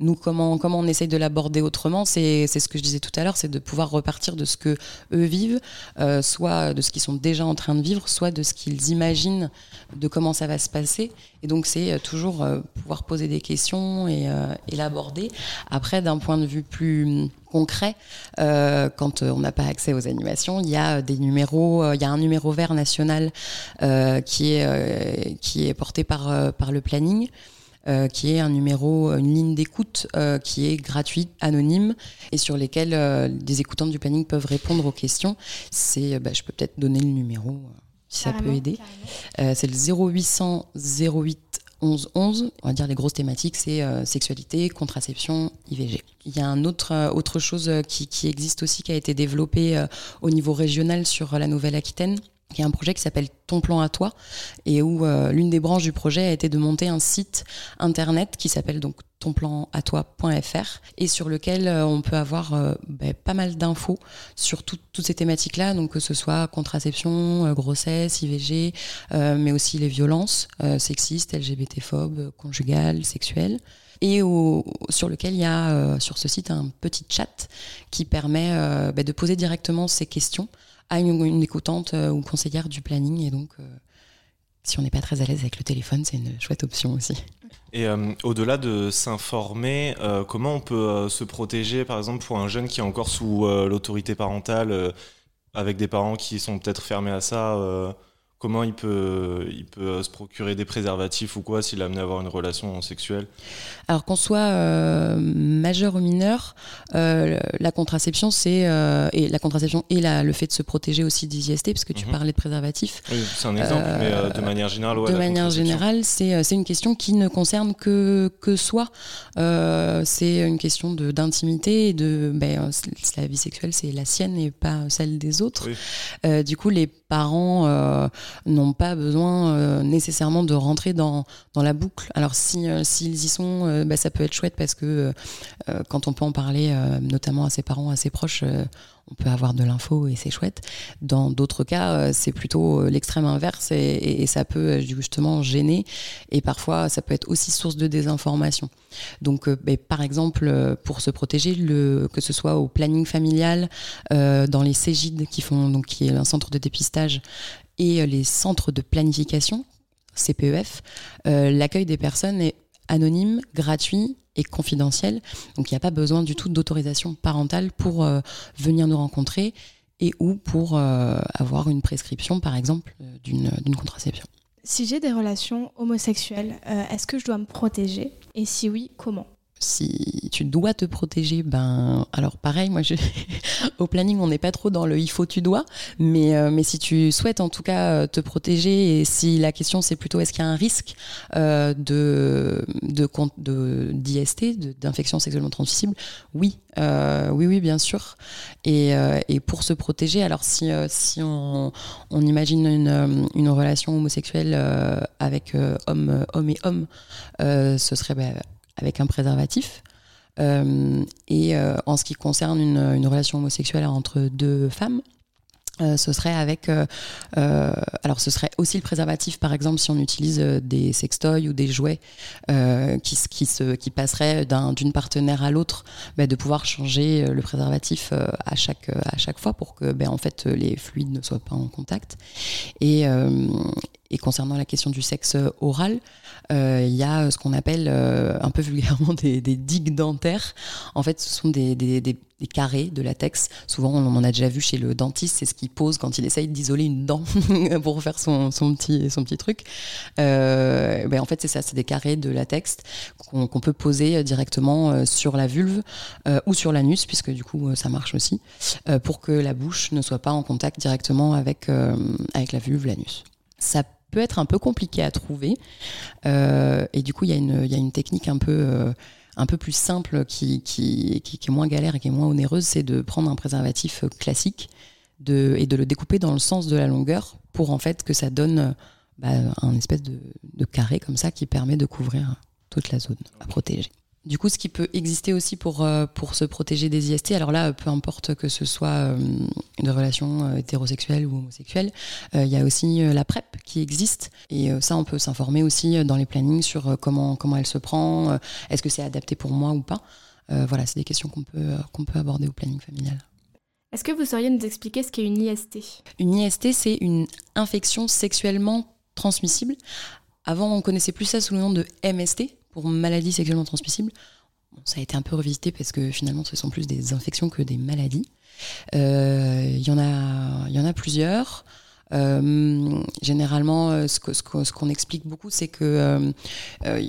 Nous, comment, on essaye de l'aborder autrement, c'est ce que je disais tout à l'heure, c'est de pouvoir repartir de ce que eux vivent, euh, soit de ce qu'ils sont déjà en train de vivre, soit de ce qu'ils imaginent de comment ça va se passer. Et donc, c'est euh, toujours pouvoir poser des questions et, et l'aborder. Après, d'un point de vue plus concret, quand on n'a pas accès aux animations, il y a des numéros, il y a un numéro vert national euh, qui, est, euh, qui est porté par, euh, par le planning. euh, qui est un numéro, une ligne d'écoute euh, qui est gratuite, anonyme, et sur lesquelles euh, des écoutants du planning peuvent répondre aux questions. C'est, bah, je peux peut-être donner le numéro si ça peut aider. c'est le 0800 08 11 11. On va dire les grosses thématiques, c'est sexualité, contraception, IVG. Il y a un autre, autre chose qui, qui existe aussi, qui a été développée au niveau régional sur la Nouvelle-Aquitaine. Il y a un projet qui s'appelle Ton plan à toi et où euh, l'une des branches du projet a été de monter un site internet qui s'appelle donc tonplanatois.fr et sur lequel euh, on peut avoir euh, ben, pas mal d'infos sur tout- toutes ces thématiques-là, donc que ce soit contraception, grossesse, IVG, mais aussi les violences sexistes, LGBT-phobes, conjugales, sexuelles. Et sur lequel il y a sur ce site un petit chat qui permet bah, de poser directement ces questions à une, une écoutante euh, ou conseillère du planning. Et donc, euh, si on n'est pas très à l'aise avec le téléphone, c'est une chouette option aussi. Et euh, au-delà de s'informer, comment on peut se protéger, par exemple, pour un jeune qui est encore sous l'autorité parentale, avec des parents qui sont peut-être fermés à ça Comment il peut, il peut euh, se procurer des préservatifs ou quoi s'il est amené à avoir une relation sexuelle? Alors qu'on soit euh, majeur ou mineur, euh, la contraception, c'est euh, et la contraception et la- le fait de se protéger aussi des IST, parce que tu Mhm. parlais de préservatif. Oui, c'est un exemple, mais de manière générale, ouais, de manière générale, c'est c'est une question qui ne concerne que, que soi. C'est une question de- d'intimité et de. Ben, la vie sexuelle, c'est la sienne et pas celle des autres. Oui. Du coup, les parents n'ont pas besoin euh, nécessairement de rentrer dans, dans la boucle. Alors, euh, s'ils y sont, euh, bah, ça peut être chouette parce que quand on peut en parler, notamment à ses parents, à ses proches, on peut avoir de l'info et c'est chouette. Dans d'autres cas, c'est plutôt l'extrême inverse et, ça peut justement gêner et parfois ça peut être aussi source de désinformation. Donc, ben, par exemple, pour se protéger, que ce soit au planning familial, dans les CEGID qui font qui est un centre de dépistage et euh, les centres de planification CPEF, euh, l'accueil des personnes est anonyme, gratuit et confidentiel. Donc il n'y a pas besoin du tout d'autorisation parentale pour euh, venir nous rencontrer et ou pour avoir une prescription, par exemple, d'une contraception. Si j'ai des relations homosexuelles, est-ce que je dois me protéger? Et si oui, comment? Si tu dois te protéger, ben alors pareil, moi [laughs] au planning on n'est pas trop dans le il faut tu dois, mais euh, mais si tu souhaites en tout cas euh, te protéger et si la question c'est plutôt est-ce qu'il y a un risque euh, de de d'IST, d'infection sexuellement transmissible, oui, oui oui bien sûr. Et, et pour se protéger, alors si si on, imagine une une relation homosexuelle avec homme homme et homme, ce serait ben, avec un préservatif. Euh, et euh, en ce qui concerne une, relation homosexuelle entre deux femmes, euh, ce serait avec alors ce serait aussi le préservatif par exemple si on utilise des sextoys ou des jouets qui, se qui passeraient d'un- d'une partenaire à l'autre bah, de pouvoir changer le préservatif à chaque à chaque fois pour que ben en fait les fluides ne soient pas en contact et concernant la question du sexe oral, il y a ce qu'on appelle euh, un peu vulgairement [laughs] des, digues dentaires. En fait, ce sont des, carrés de latex. Souvent, on en a déjà vu chez le dentiste, c'est ce qu'il pose quand il essaye d'isoler une dent [laughs] pour faire son, petit, truc. Euh, ben, en fait, c'est ça, c'est des carrés de latex qu'on peut poser directement euh, sur la vulve euh, ou sur l'anus, puisque du coup, euh, ça marche aussi, euh, pour que la bouche ne soit pas en contact directement avec, euh, la vulve, l'anus. Peut être un peu compliqué à trouver. Euh, et du coup, il y, a une- technique un peu, euh, un peu plus simple qui, est moins galère et qui est moins onéreuse, c'est de prendre un préservatif classique de, et de le découper dans le sens de la longueur pour en fait que ça donne bah, un espèce de carré comme ça qui permet de couvrir toute la zone à protéger. Du coup, ce qui peut exister aussi pour, euh, pour se protéger des IST, alors là, peu importe que ce soit euh, une relation euh, hétérosexuelle ou homosexuelle, il y a aussi la PrEP qui existe. Et ça, on peut s'informer aussi dans les plannings sur comment, comment elle se prend, est-ce que c'est adapté pour moi ou pas. Euh, voilà, c'est des questions qu'on peut, qu'on peut aborder au planning familial. Est-ce que vous sauriez nous expliquer ce qu'est une IST Une IST, c'est une infection sexuellement transmissible. Avant, on connaissait plus ça sous le nom de MST, pour maladie sexuellement transmissible. Bon, ça a été un peu revisité parce que finalement, ce sont plus des infections que des maladies. Euh, Il y, en a- y en a plusieurs. Euh, généralement, euh, ce qu'on explique beaucoup, c'est que euh, euh,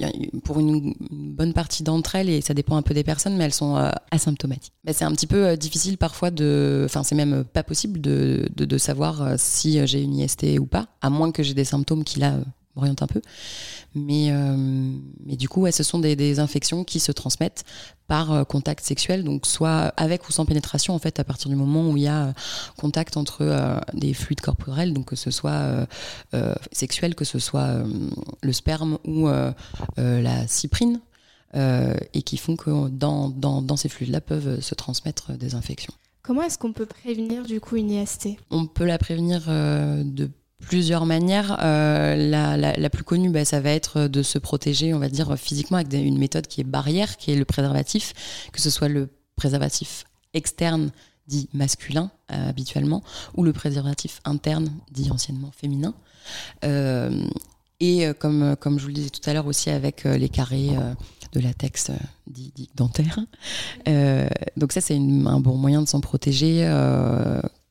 pour une, bonne partie d'entre elles, et ça dépend un peu des personnes, mais elles sont euh, asymptomatiques. C'est un petit peu euh, difficile parfois de, enfin c'est même pas possible de, de, savoir euh, si j'ai une IST ou pas, à moins que j'ai des symptômes qui là m'orientent un peu. Mais, euh, mais du coup, ouais, ce sont des, des infections qui se transmettent par euh, contact sexuel, donc soit avec ou sans pénétration, en fait, à partir du moment où il y a euh, contact entre euh, des fluides corporels, donc que ce soit euh, sexuel, que ce soit le sperme ou la cyprine, et qui font que dans, dans, dans ces fluides-là peuvent se transmettre des infections. Comment est-ce qu'on peut prévenir du coup une IST On peut la prévenir de plusieurs manières. Euh, la, plus connue, bah, ça va être de se protéger, on va dire, physiquement avec une méthode qui est barrière, qui est le préservatif, que ce soit le préservatif externe dit masculin euh, habituellement, ou le préservatif interne dit anciennement féminin. Euh, et comme, comme je vous le disais tout à l'heure aussi avec les carrés de latex dit, dit dentaire. Donc ça c'est un bon moyen de s'en protéger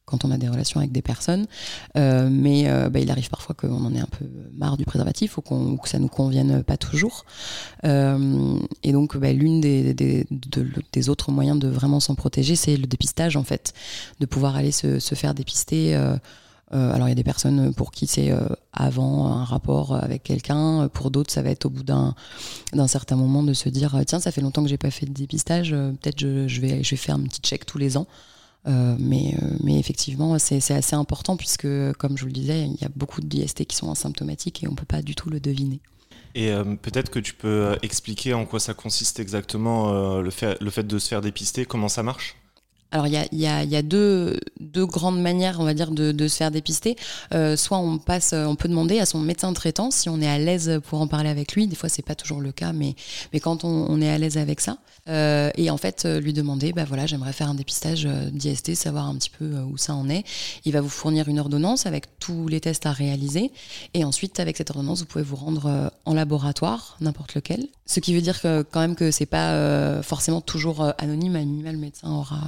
quand on a des relations avec des personnes. Euh, mais euh, bah, il arrive parfois qu'on en ait un peu marre du préservatif ou, que ça nous convienne pas toujours. Euh, et donc bah, l'une des, des, de- des autres moyens de vraiment s'en protéger, c'est le dépistage en fait, de pouvoir aller se, faire dépister. alors il y a des personnes pour qui c'est avant un rapport avec quelqu'un, pour d'autres ça va être au bout d'un certain moment de se dire tiens ça fait longtemps que j'ai pas fait de dépistage, peut-être je vais je vais faire un petit check tous les ans. Euh, mais, euh, mais effectivement, c'est assez important puisque, comme je vous le disais, il y a beaucoup d'IST qui sont asymptomatiques et on ne peut pas du tout le deviner. Et euh, peut-être que tu peux expliquer en quoi ça consiste exactement le fait de se faire dépister, comment ça marche? Alors il y a, deux, grandes manières, on va dire, de, se faire dépister. Euh, soit on passe, euh, on peut demander à son médecin traitant si on est à l'aise pour en parler avec lui. Des fois c'est pas toujours le cas, mais quand on, est à l'aise avec ça, euh, et en fait euh, lui demander, bah voilà, j'aimerais faire un dépistage d'IST, savoir un petit peu où ça en est. Il va vous fournir une ordonnance avec tous les tests à réaliser, et ensuite avec cette ordonnance vous pouvez vous rendre en laboratoire, n'importe lequel. Ce qui veut dire que quand même que c'est pas forcément toujours anonyme. À minima, le médecin aura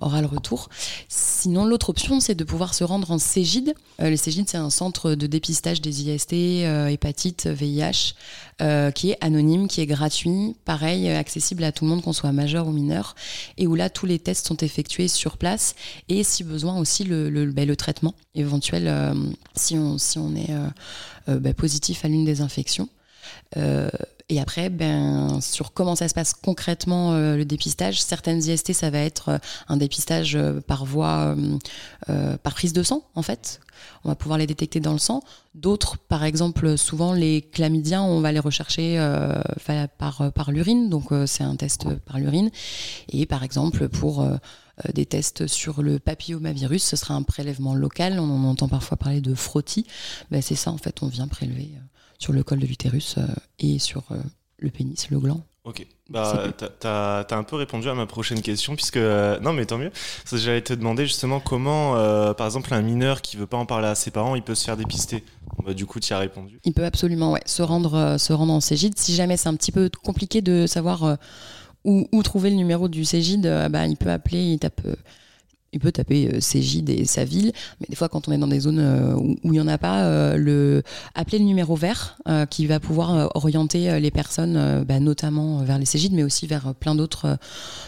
aura le retour. Sinon, l'autre option, c'est de pouvoir se rendre en Cégide. Euh, le Cégide, c'est un centre de dépistage des IST, euh, hépatite, VIH, euh, qui est anonyme, qui est gratuit, pareil, accessible à tout le monde, qu'on soit majeur ou mineur, et où là, tous les tests sont effectués sur place, et si besoin aussi le, le, ben, traitement éventuel si, on, est ben, positif à l'une des infections. Euh, et après, ben, sur comment ça se passe concrètement euh, le dépistage, certaines IST, ça va être euh, un dépistage euh, par voie, par prise de sang, en fait. On va pouvoir les détecter dans le sang. D'autres, par exemple, souvent les chlamydiens, on va les rechercher par, par l'urine. Donc, c'est un test par l'urine. Et par exemple, pour des tests sur le papillomavirus, ce sera un prélèvement local. On en entend parfois parler de frottis. Ben, c'est ça, en fait, on vient prélever sur le col de l'utérus euh, et sur euh, le pénis, le gland. Ok. Bah, t'as- t'as un peu répondu à ma prochaine question, puisque. euh, non, mais tant mieux. J'allais te demander justement comment, euh, par exemple, un mineur qui veut pas en parler à ses parents, il peut se faire dépister? Bon, bah, du coup, tu as répondu. Il peut absolument ouais, se, rendre, euh, se rendre en Cégide. Si jamais c'est un petit peu compliqué de savoir où, où trouver le numéro du Cégide, bah, il peut appeler, il, tape, il peut taper euh, Cégide et sa ville. Mais des fois, quand on est dans des zones euh, où où il n'y en a pas, euh, le, appeler le numéro vert qui va pouvoir orienter les personnes, bah, notamment vers les Cégides, mais aussi vers plein d'autres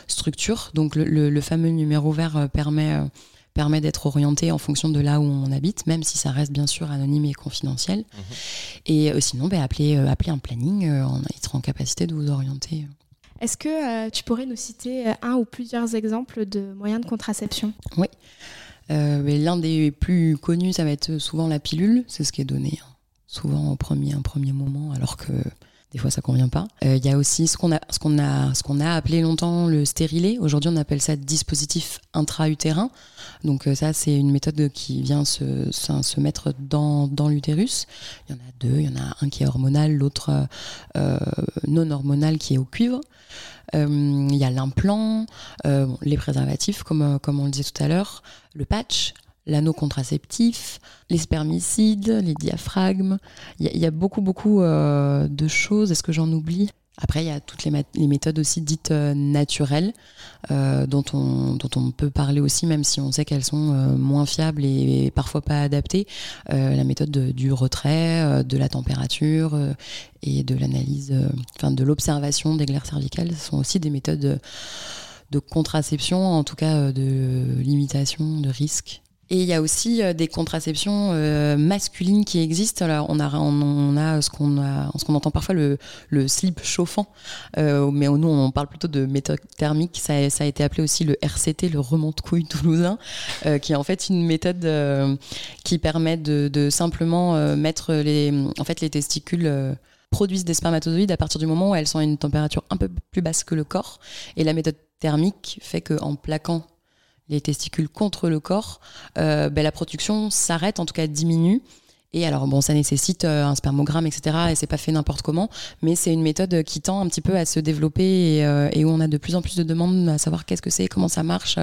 structures. Donc le, le- le fameux numéro vert permet... permet d'être orienté en fonction de là où on habite, même si ça reste bien sûr anonyme et confidentiel. Et euh, sinon, bah, appeler, euh, appeler un planning, euh, on- il sera en capacité de vous orienter. Est-ce que euh, tu pourrais nous citer euh, un ou plusieurs exemples de moyens de contraception? Euh, mais L'un des plus connus, ça va être souvent la pilule, c'est ce qui est donné hein, souvent au premier, un premier moment, alors que des fois ça convient pas. Euh, Il y a aussi ce qu'on a, ce qu'on a, ce qu'on a appelé longtemps le stérilet. Aujourd'hui, on appelle ça dispositif intra-utérin. Donc euh, ça, c'est une méthode qui vient se, se, mettre dans, dans l'utérus. Il y en a deux. Il y en a un qui est hormonal, l'autre euh, euh, non hormonal qui est au cuivre. Euh, Il y a l'implant, euh, les préservatifs, comme, euh, comme on le disait tout à l'heure, le patch, l'anneau contraceptif, les spermicides, les diaphragmes. Il y, a- beaucoup, beaucoup euh, de choses. Est-ce que j'en oublie? Après, il y a toutes les, méthodes aussi dites euh, naturelles, euh, dont, on, dont on peut parler aussi, même si on sait qu'elles sont moins fiables et, parfois pas adaptées. La méthode de- du retrait, de la température et de l'analyse, enfin de l'observation des glaires cervicales, ce sont aussi des méthodes de contraception, en tout cas de limitation de risque. Et il y a aussi euh, des contraceptions euh, masculines qui existent. On a, ce qu'on entend parfois le, slip chauffant, Euh, mais nous on parle plutôt de méthode thermique. Ça, a- été appelé aussi le RCT, le remonte-couille toulousain, qui est en fait une méthode qui permet de, simplement mettre les, en fait, les testicules. produisent des spermatozoïdes à partir du moment où elles sont à une température un peu plus basse que le corps. Et la méthode thermique fait qu'en plaquant les testicules contre le corps, euh, ben, la production s'arrête, en tout cas diminue. Et alors, bon, ça nécessite euh, un spermogramme, etc. Et c'est pas fait n'importe comment, mais c'est une méthode qui tend un petit peu à se développer et, euh, où on a de plus en plus de demandes à savoir qu'est-ce que c'est, comment ça marche,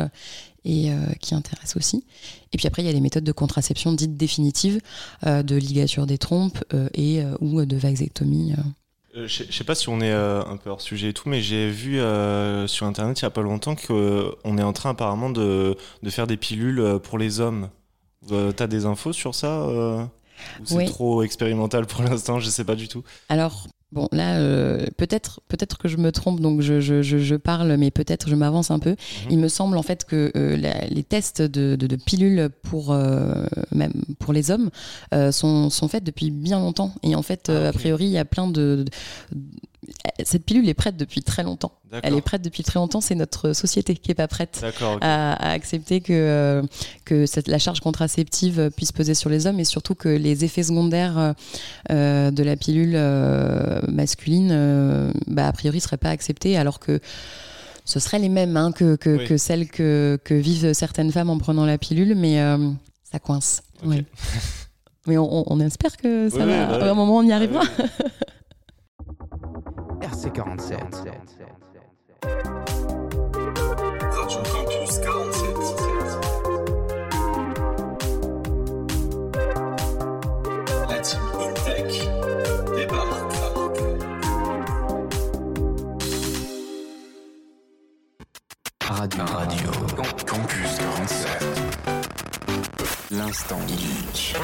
et qui intéresse aussi. Et puis après, il y a les méthodes de contraception dites définitives, de ligature des trompes et ou de vasectomie. Euh. Je sais- pas si on est euh, un peu hors sujet et tout, mais j'ai vu euh, sur internet il y a pas longtemps qu'on est en train apparemment de, de faire des pilules pour les hommes. T'as des infos sur ça Ou c'est Oui. trop expérimental pour l'instant? Je sais pas du tout. Alors, bon, là, euh, peut-être peut-être que je me trompe, donc je, je, je, je parle, mais peut-être je m'avance un peu. Il me semble en fait que euh, la- les tests de, de, de pilules pour, euh, même pour les hommes euh, sont, sont faits depuis bien longtemps. Et en fait, euh, Ah, a ok. priori, il y a plein de... Cette pilule est prête depuis très longtemps. Elle est prête depuis très longtemps, c'est notre société qui est pas prête à, à accepter que, euh, que cette, la charge contraceptive puisse peser sur les hommes et surtout que les effets secondaires euh, de la pilule euh, masculine, euh, bah, a priori, ne seraient pas acceptés alors que ce seraient les mêmes hein, que, que, Oui. que celles que, que vivent certaines femmes en prenant la pilule, mais ça coince. Ouais. [laughs] Mais on, espère que ça Oui, oui, va. bah. À un moment, on y arrivera. [laughs] RC47. Radio Campus 47. La team Intech débarque. Radio. Radio Campus 47. L'instant geek.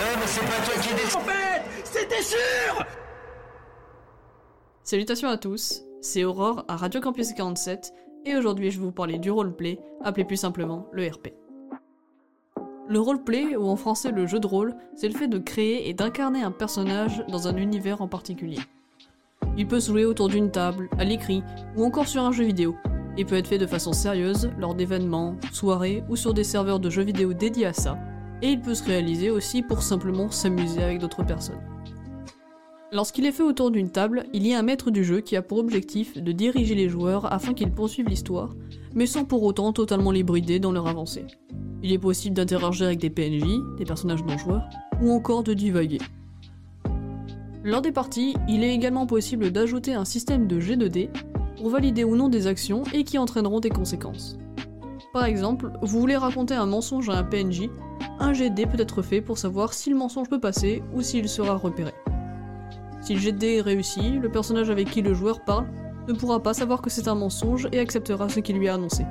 Salutations à tous, c'est Aurore à Radio Campus 47 et aujourd'hui je vais vous parler du roleplay, appelé plus simplement le RP. Le roleplay, ou en français le jeu de rôle, c'est le fait de créer et d'incarner un personnage dans un univers en particulier. Il peut se jouer autour d'une table, à l'écrit ou encore sur un jeu vidéo. Il peut être fait de façon sérieuse lors d'événements, soirées ou sur des serveurs de jeux vidéo dédiés à ça, et il peut se réaliser aussi pour simplement s'amuser avec d'autres personnes. Lorsqu'il est fait autour d'une table, il y a un maître du jeu qui a pour objectif de diriger les joueurs afin qu'ils poursuivent l'histoire, mais sans pour autant totalement les brider dans leur avancée. Il est possible d'interagir avec des PNJ, des personnages non joueurs, ou encore de divaguer. Lors des parties, il est également possible d'ajouter un système de G2D pour valider ou non des actions et qui entraîneront des conséquences. Par exemple, vous voulez raconter un mensonge à un PNJ, un GD peut être fait pour savoir si le mensonge peut passer ou s'il sera repéré. Si le est réussi, le personnage avec qui le joueur parle ne pourra pas savoir que c'est un mensonge et acceptera ce qu'il lui a annoncé.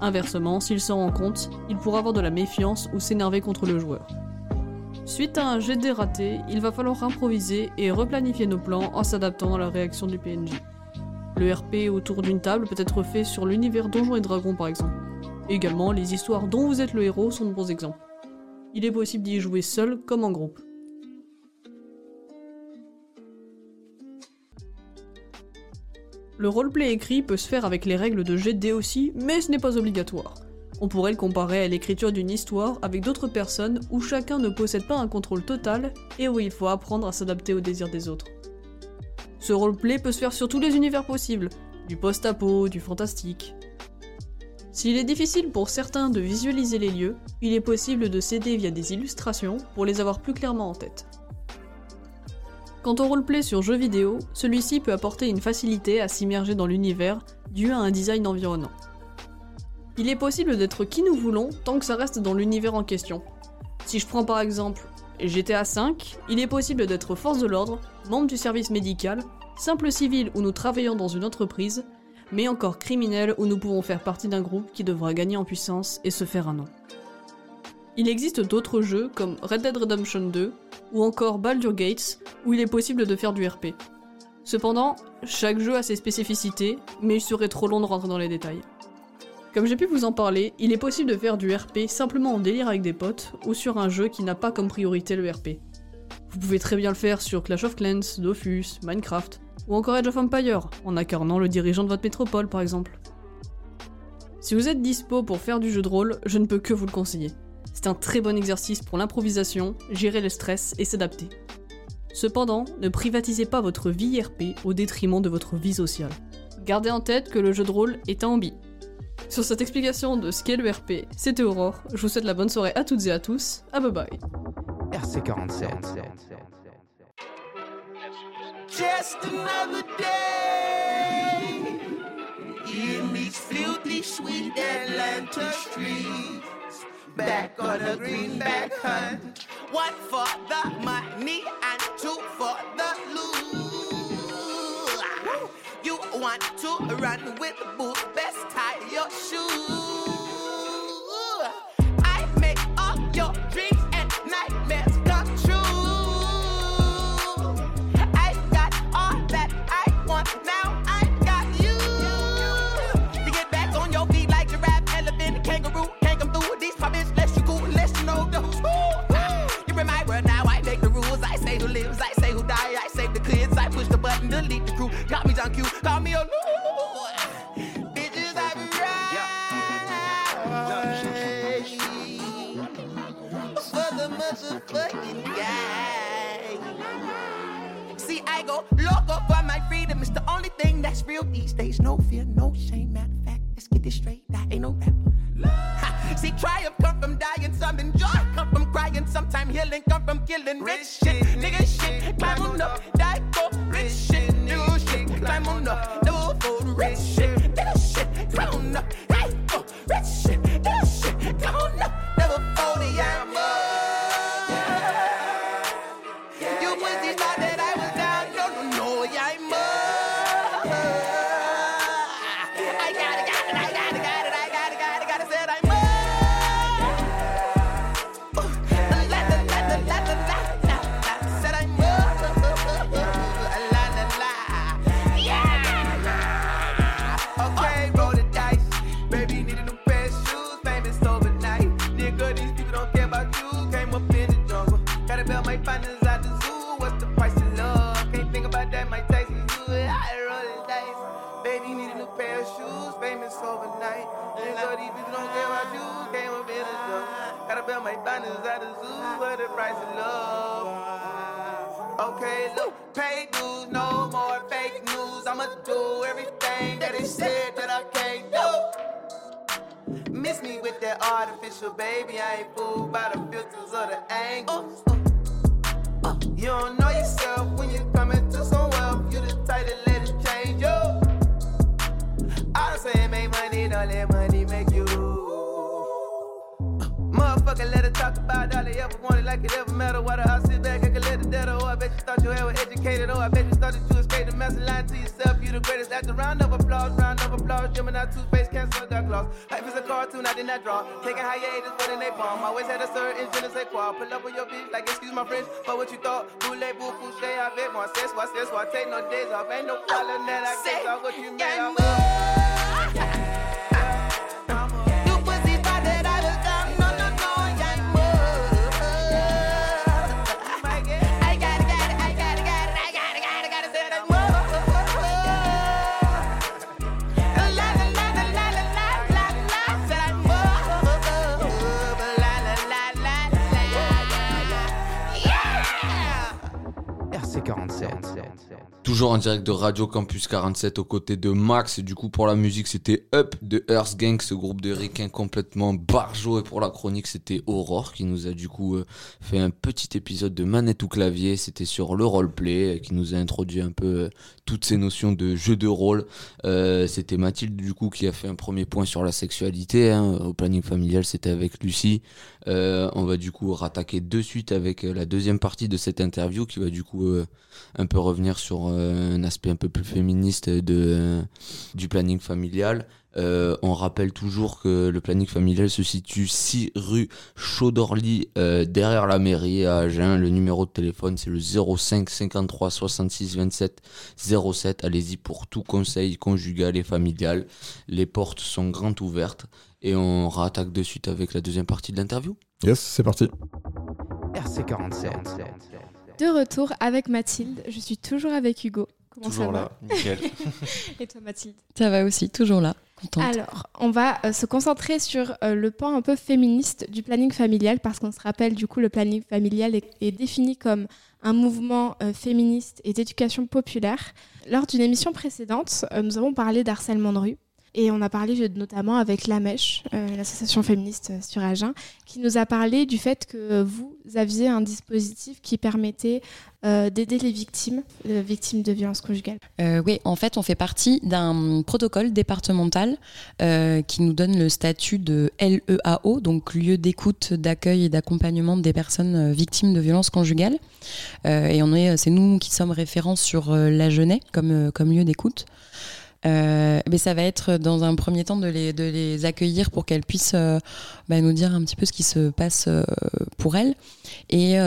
Inversement, s'il s'en rend compte, il pourra avoir de la méfiance ou s'énerver contre le joueur. Suite à un dés raté, il va falloir improviser et replanifier nos plans en s'adaptant à la réaction du PNJ. Le RP autour d'une table peut être fait sur l'univers Donjons et Dragons par exemple. Également, les histoires dont vous êtes le héros sont de bons exemples. Il est possible d'y jouer seul comme en groupe. Le roleplay écrit peut se faire avec les règles de GD aussi, mais ce n'est pas obligatoire. On pourrait le comparer à l'écriture d'une histoire avec d'autres personnes où chacun ne possède pas un contrôle total et où il faut apprendre à s'adapter aux désirs des autres. Ce roleplay peut se faire sur tous les univers possibles, du post-apo, du fantastique. S'il est difficile pour certains de visualiser les lieux, il est possible de s'aider via des illustrations pour les avoir plus clairement en tête. Quant au roleplay sur jeux vidéo, celui-ci peut apporter une facilité à s'immerger dans l'univers dû à un design environnant. Il est possible d'être qui nous voulons tant que ça reste dans l'univers en question. Si je prends par exemple GTA V, il est possible d'être force de l'ordre, membre du service médical, simple civil où nous travaillons dans une entreprise, mais encore criminel où nous pouvons faire partie d'un groupe qui devra gagner en puissance et se faire un nom. Il existe d'autres jeux comme Red Dead Redemption 2 ou encore Baldur Gates où il est possible de faire du RP. Cependant, chaque jeu a ses spécificités, mais il serait trop long de rentrer dans les détails. Comme j'ai pu vous en parler, il est possible de faire du RP simplement en délire avec des potes ou sur un jeu qui n'a pas comme priorité le RP. Vous pouvez très bien le faire sur Clash of Clans, Dofus, Minecraft ou encore Age of Empire en incarnant le dirigeant de votre métropole par exemple. Si vous êtes dispo pour faire du jeu de rôle, je ne peux que vous le conseiller. C'est un très bon exercice pour l'improvisation, gérer le stress et s'adapter. Cependant, ne privatisez pas votre vie RP au détriment de votre vie sociale. Gardez en tête que le jeu de rôle est un hobby. Sur cette explication de ce qu'est le RP, c'était Aurore. Je vous souhaite la bonne soirée à toutes et à tous. À bye bye. RC47. Just another day. Back on a greenback hunt. One for the money and two for the loot. You want to run with boots, best tie your shoes. Delete the crew. Got me John Q. Call me a Bitches, I be right for the motherfucking guy. See, I go loco for my freedom. It's the only thing that's real these days. No fear, no shame. Matter of fact, Let's get this straight. I ain't no rapper. Ha! See, triumph come from dying, some enjoy come from crying, sometime healing come from killing. Rich shit, nigga shit, climb up, cartoon, I did not draw. Taking hiatus, but in they palm. Always had a certain je ne sais quoi. Pull up with your bitch, like excuse my French, but what you thought? Voulez-vous coucher avec moi? C'est soit, c'est soit. Take no days off. Ain't no problem that I can't talk what you made. I'm You Toujours en direct de Radio Campus 47 aux côtés de Max. Et du coup, pour la musique, c'était Up de Earth Gang, ce groupe de ricains complètement barjo. Et pour la chronique, c'était Aurore qui nous a du coup euh, fait un petit épisode de manette ou clavier. C'était sur le roleplay, euh, qui nous a introduit un peu euh, toutes ces notions de jeu de rôle. C'était Mathilde du coup qui a fait un premier point sur la sexualité. hein. Au planning familial, c'était avec Lucie. Euh, on va du coup rattaquer de suite avec euh, la deuxième partie de cette interview qui va du coup euh, un peu revenir sur un aspect un peu plus féministe du planning familial. On rappelle toujours que le planning familial se situe 6 rue Chaudorly, derrière la mairie à Agen. Le numéro de téléphone, c'est le 05 53 66 27 07. Allez-y pour tout conseil conjugal et familial. Les portes sont grandes ouvertes. Et on rattaque de suite avec la deuxième partie de l'interview. Yes, c'est parti. RC47. De retour avec Mathilde. Je suis toujours avec Hugo. Comment Toujours ça là, nickel. va [laughs] Et toi, Mathilde? Ça va aussi, toujours là, contente. Alors, on va euh, se concentrer sur euh, le pan un peu féministe du planning familial parce qu'on se rappelle, du coup, le planning familial est, est défini comme un mouvement euh, féministe et d'éducation populaire. Lors d'une émission précédente, euh, nous avons parlé d'harcèlement de rue. Et on a parlé notamment avec La Mèche, euh, l'association féministe euh, sur Agen, qui nous a parlé du fait que vous aviez un dispositif qui permettait euh, d'aider les victimes, victimes de violences conjugales. Oui, en fait, on fait partie d'un protocole départemental qui nous donne le statut de LEAO, donc lieu d'écoute, d'accueil et d'accompagnement des personnes victimes de violences conjugales. Et est, c'est nous qui sommes référents sur la Genève comme, comme lieu d'écoute. Euh, mais ça va être dans un premier temps de les, accueillir pour qu'elles puissent euh, bah, nous dire un petit peu ce qui se passe euh, pour elles. Et,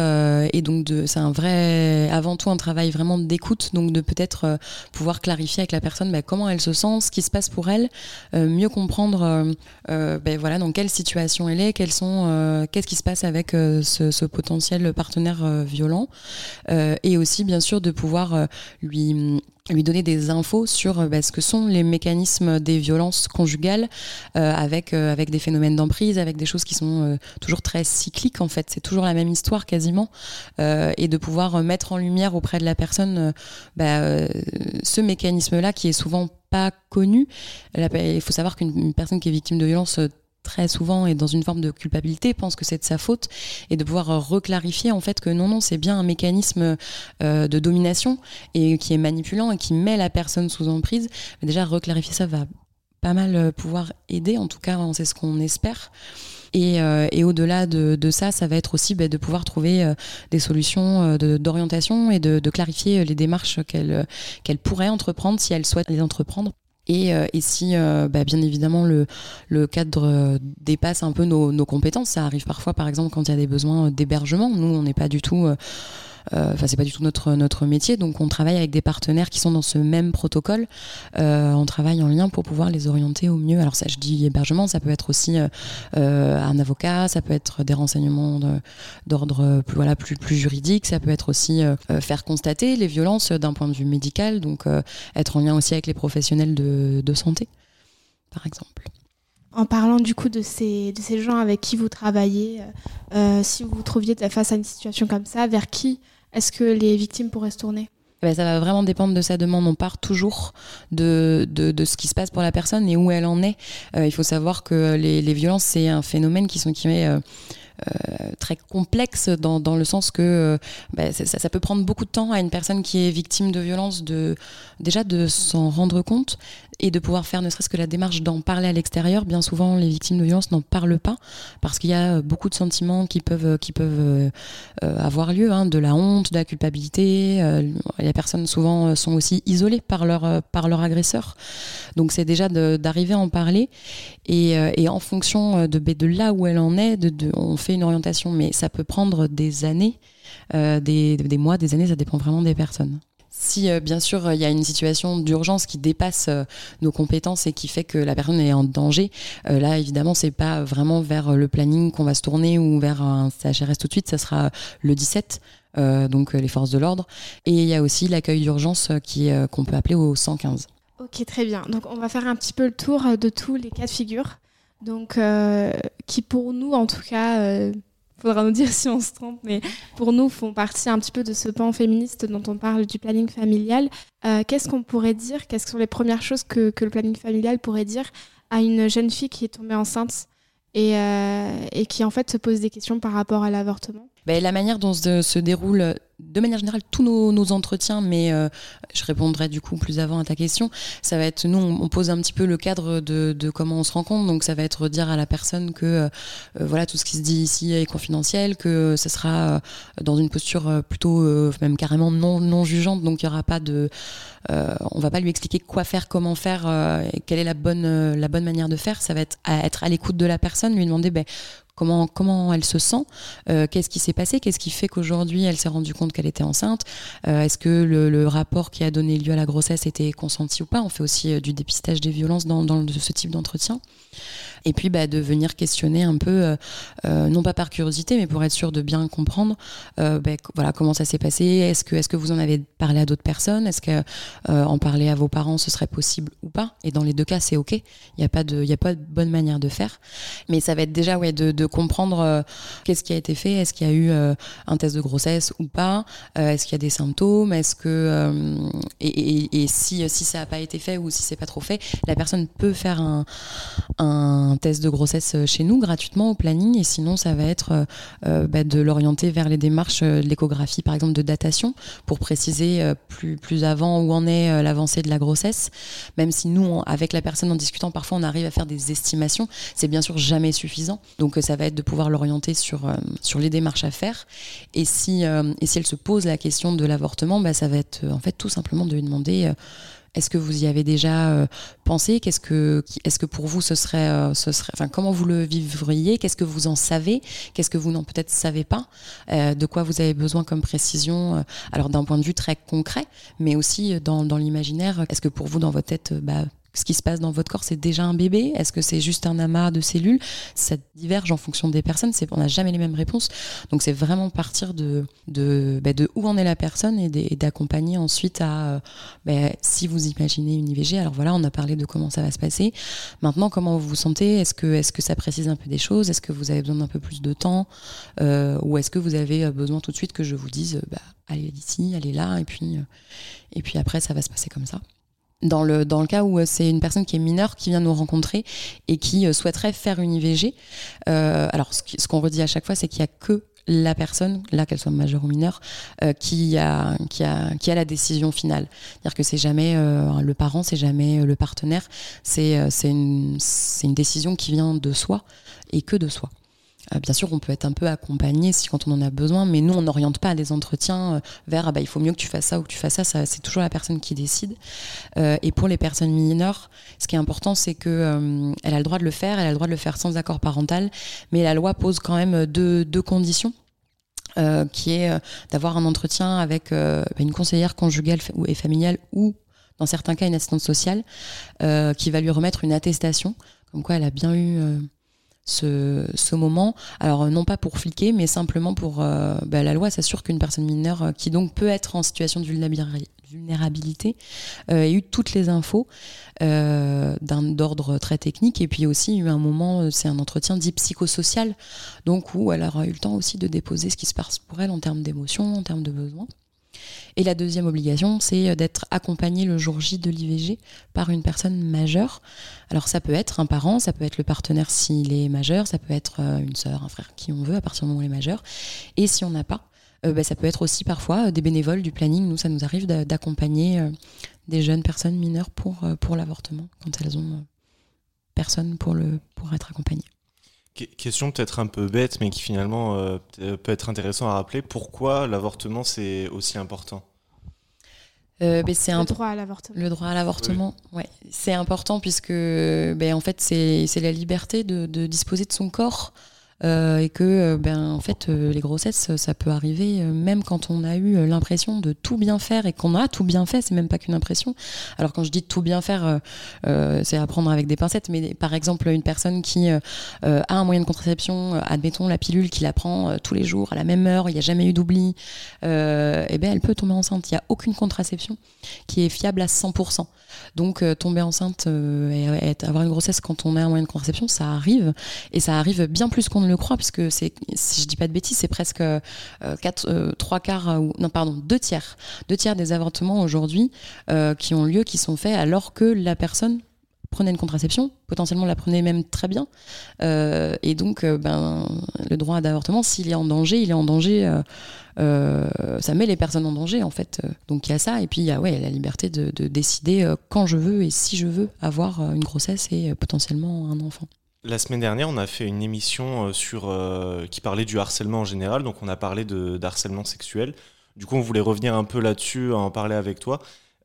donc c'est un vrai, avant tout un travail vraiment d'écoute, donc de peut-être pouvoir clarifier avec la personne bah, comment elle se sent, ce qui se passe pour elle, mieux comprendre ben voilà, dans quelle situation elle est, qu'est-ce qui se passe avec ce, potentiel partenaire violent, et aussi bien sûr de pouvoir lui lui donner des infos sur euh, bah, ce que sont les mécanismes des violences conjugales euh, avec, euh, avec des phénomènes d'emprise, avec des choses qui sont toujours très cycliques en fait. C'est toujours la même histoire quasiment. Et de pouvoir mettre en lumière auprès de la personne bah, ce mécanisme-là qui est souvent pas connu. Il faut savoir qu'une une personne qui est victime de violence très souvent est dans une forme de culpabilité, pense que c'est de sa faute, et de pouvoir reclarifier en fait que non, non, c'est bien un mécanisme euh, de domination et qui est manipulant et qui met la personne sous emprise. Mais déjà, reclarifier ça va pas mal euh, pouvoir aider, en tout cas, hein, c'est ce qu'on espère. Et, euh, et au-delà de, de ça, ça va être aussi bah, de pouvoir trouver des solutions d'orientation et de, clarifier les démarches qu'elle qu'elle pourrait entreprendre si elle souhaite les entreprendre. Et, euh, et si, euh, bah, bien évidemment, le, cadre euh, dépasse un peu nos, nos compétences, ça arrive parfois, par exemple, quand il y a des besoins d'hébergement. Nous, on n'est pas du tout. Euh, Enfin, c'est pas du tout notre notre métier, donc on travaille avec des partenaires qui sont dans ce même protocole. Euh, on travaille en lien pour pouvoir les orienter au mieux. Alors ça, je dis hébergement, ça peut être aussi euh, un avocat, ça peut être des renseignements d'ordre plus voilà plus plus juridique, ça peut être aussi faire constater les violences d'un point de vue médical, donc être en lien aussi avec les professionnels de, de santé, par exemple. En parlant du coup de ces, de ces gens avec qui vous travaillez, si vous vous trouviez face à une situation comme ça, vers qui est-ce que les victimes pourraient se tourner Eh ben, ça va vraiment dépendre de sa demande. On part toujours de, de, ce qui se passe pour la personne et où elle en est. Euh, il faut savoir que les, les violences, c'est un phénomène qui, sont, qui est euh, euh, très complexe dans, dans le sens que euh, ben, ça peut prendre beaucoup de temps à une personne qui est victime de violence de déjà de s'en rendre compte et de pouvoir faire ne serait-ce que la démarche d'en parler à l'extérieur. Bien souvent, les victimes de violence n'en parlent pas parce qu'il y a euh, beaucoup de sentiments qui peuvent, qui peuvent euh, euh, avoir lieu, hein, de la honte, de la culpabilité. Euh, les personnes souvent euh, sont aussi isolées par leur, euh, par leur agresseur. Donc c'est déjà d'arriver à en parler et, euh, et en fonction euh, de, ben, de là où elle en est, on fait une orientation, mais ça peut prendre des années, euh, des, des mois, des années, ça dépend vraiment des personnes. Si euh, bien sûr il y a une situation d'urgence qui dépasse euh, nos compétences et qui fait que la personne est en danger, euh, là évidemment c'est pas vraiment vers le planning qu'on va se tourner ou vers un CHRS tout de suite, ça sera le 17, euh, donc euh, les forces de l'ordre. Et il y a aussi l'accueil d'urgence euh, qui euh, qu'on peut appeler au 115. Ok, très bien. Donc on va faire un petit peu le tour euh, de tous les cas de figure. Donc euh, qui pour nous en tout cas, euh, faudra nous dire si on se trompe, mais pour nous font partie un petit peu de ce pan féministe dont on parle du planning familial. Euh, Qu'est-ce qu'on pourrait dire Quelles sont les premières choses que, le planning familial pourrait dire à une jeune fille qui est tombée enceinte et, euh, qui en fait se pose des questions par rapport à l'avortement? Ben, la manière dont se, déroulent de manière générale tous nos, entretiens, mais euh, je répondrai du coup plus avant à ta question, ça va être, nous on, pose un petit peu le cadre de, comment on se rencontre, donc ça va être dire à la personne que euh, euh, voilà tout ce qui se dit ici est confidentiel, que ça sera dans une posture plutôt même carrément non, non jugeante, donc il y aura pas de, on va pas lui expliquer quoi faire, comment faire, quelle est la bonne, la bonne manière de faire, ça va être à être à l'écoute de la personne, lui demander ben, comment, elle se sent, euh, qu'est-ce qui s'est passé, qu'est-ce qui fait qu'aujourd'hui elle s'est rendue compte qu'elle était enceinte, euh, est-ce que le, rapport qui a donné lieu à la grossesse était consenti ou pas, on fait aussi euh, du dépistage des violences dans ce type d'entretien. Et puis bah, de venir questionner un peu, euh, euh, non pas par curiosité, mais pour être sûr de bien comprendre, euh, bah, voilà comment ça s'est passé. Est-ce que, vous en avez parlé à d'autres personnes? Est-ce que en parler à vos parents ce serait possible ou pas? Et dans les deux cas, c'est ok. Il n'y a pas de, bonne manière de faire. Mais ça va être déjà ouais de, comprendre qu'est-ce qui a été fait. Est-ce qu'il y a eu un test de grossesse ou pas? Est-ce qu'il y a des symptômes? Est-ce que et, si ça n'a pas été fait ou si c'est pas trop fait, la personne peut faire un un test de grossesse chez nous gratuitement au planning. Et sinon ça va être euh, euh, bah, de l'orienter vers les démarches euh, de l'échographie par exemple de datation pour préciser euh, plus, plus avant où en est euh, l'avancée de la grossesse. Même si nous avec la personne en discutant parfois on arrive à faire des estimations c'est bien sûr jamais suffisant. Donc euh, ça va être de pouvoir l'orienter sur, euh, sur les démarches à faire. Et si, euh, et si elle se pose la question de l'avortement bah, ça va être euh, en fait tout simplement de lui demander euh, est-ce que vous y avez déjà euh, pensé? Qu'est-ce que, est-ce que pour vous ce serait, euh, ce serait, enfin comment vous le vivriez? Qu'est-ce que vous en savez? Qu'est-ce que vous n'en peut-être savez pas? Euh, De quoi vous avez besoin comme précision Alors d'un point de vue très concret, mais aussi dans, dans l'imaginaire. Est-ce que pour vous dans votre tête, bah, ce qui se passe dans votre corps, c'est déjà un bébé? Est-ce que c'est juste un amas de cellules? Ça diverge en fonction des personnes. On n'a jamais les mêmes réponses. Donc c'est vraiment partir de, de, bah, où en est la personne et, d'accompagner ensuite à, euh, bah, si vous imaginez une IVG, alors voilà, on a parlé de comment ça va se passer. Maintenant, comment vous vous sentez? Est-ce que, est-ce que ça précise un peu des choses? Est-ce que vous avez besoin d'un peu plus de temps? Euh, Ou est-ce que vous avez euh, besoin tout de suite que je vous dise, bah, allez ici, allez là, et puis, et puis après, ça va se passer comme ça dans le, dans le cas où euh, c'est une personne qui est mineure qui vient nous rencontrer et qui euh, souhaiterait faire une IVG, euh, alors ce, ce qu'on redit à chaque fois, c'est qu'il n'y a que la personne, là qu'elle soit majeure ou mineure, euh, qui, a, qui, a, qui a la décision finale. C'est-à-dire que c'est jamais euh, le parent, c'est jamais euh, le partenaire, c'est une, c'est une décision qui vient de soi et que de soi. Euh, bien sûr, on peut être un peu accompagné si quand on en a besoin, mais nous, on n'oriente pas les entretiens euh, vers ah bah, il faut mieux que tu fasses ça ou que tu fasses ça. c'est toujours la personne qui décide. Euh, et pour les personnes mineures, ce qui est important, c'est que elle a le droit de le faire, elle a le droit de le faire sans accord parental, mais la loi pose quand même deux, deux conditions. qui est d'avoir un entretien avec euh, une conseillère conjugale et familiale ou dans certains cas une assistante sociale qui va lui remettre une attestation comme quoi elle a bien eu ce, moment. Alors, euh, non pas pour fliquer, mais simplement pour. euh, bah, la loi s'assure qu'une personne mineure, euh, qui donc peut être en situation de vulnérabili- vulnérabilité, ait eu toutes les infos d'ordre très technique. Et puis aussi, eu un moment, c'est un entretien dit psychosocial, donc où elle aura eu le temps aussi de déposer ce qui se passe pour elle en termes d'émotions, en termes de besoins. Et la deuxième obligation, c'est euh, d'être accompagné le jour J de l'IVG par une personne majeure. Alors ça peut être un parent, ça peut être le partenaire s'il est majeur, ça peut être euh, une sœur, un frère, qui on veut à partir du moment où on est majeur. Et si on n'a pas, euh, bah, ça peut être aussi parfois des bénévoles du planning. Nous, ça nous arrive d'a- d'accompagner des jeunes personnes mineures pour, pour l'avortement quand elles ont personne pour, pour être accompagnées. Que- Question peut-être un peu bête, mais qui finalement euh, peut- être intéressant à rappeler. Pourquoi l'avortement c'est aussi important? Euh, ben, c'est Le un droit à l'avortement. Le droit à l'avortement, ouais. C'est important puisque ben, en fait, c'est c'est la liberté de, de disposer de son corps. Euh, et que euh, ben en fait euh, les grossesses ça peut arriver même quand on a eu l'impression de tout bien faire et qu'on a tout bien fait c'est même pas qu'une impression alors quand je dis tout bien faire c'est à prendre avec des pincettes mais par exemple une personne qui a un moyen de contraception admettons la pilule qui la prend tous les jours à la même heure il n'y a jamais eu d'oubli et ben elle peut tomber enceinte il n'y a aucune contraception qui est fiable à 100%. Donc tomber enceinte et, et avoir une grossesse quand on a un moyen de contraception, ça arrive et ça arrive bien plus qu'on ne le croit puisque c'est, si je dis pas de bêtises, c'est presque euh, quatre, euh, trois quarts euh, ou non pardon deux tiers, deux tiers des avortements aujourd'hui qui ont lieu, qui sont faits alors que la personne prenait une contraception, potentiellement la prenait même très bien. Et donc, ben, le droit d'avortement, s'il est en danger, il est en danger. ça met les personnes en danger, en fait. Donc, il y a ça. Et puis, il y a ouais, la liberté de, de décider quand je veux et si je veux avoir une grossesse et potentiellement un enfant. La semaine dernière, on a fait une émission euh, sur, euh, qui parlait du harcèlement en général, donc on a parlé de, d'harcèlement sexuel. Du coup, on voulait revenir un peu là-dessus, en parler avec toi.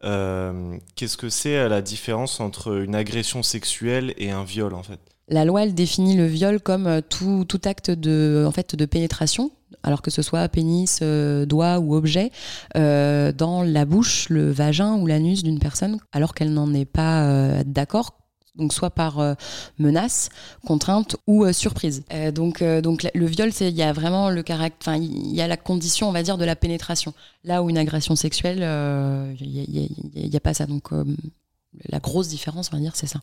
Euh, qu'est-ce que c'est la différence entre une agression sexuelle et un viol, en fait? La loi, elle définit le viol comme tout, acte de, en fait, de pénétration, alors que ce soit pénis, doigt ou objet, dans la bouche, le vagin ou l'anus d'une personne, alors qu'elle n'en est pas d'accord. Donc soit par euh, menace, contrainte ou euh, surprise. Euh, donc, euh, donc le viol, c'est il y a vraiment le caractère, enfin il y a la condition, on va dire, de la pénétration. Là où une agression sexuelle, euh, il n'y a, pas ça. Donc euh, la grosse différence, on va dire, c'est ça.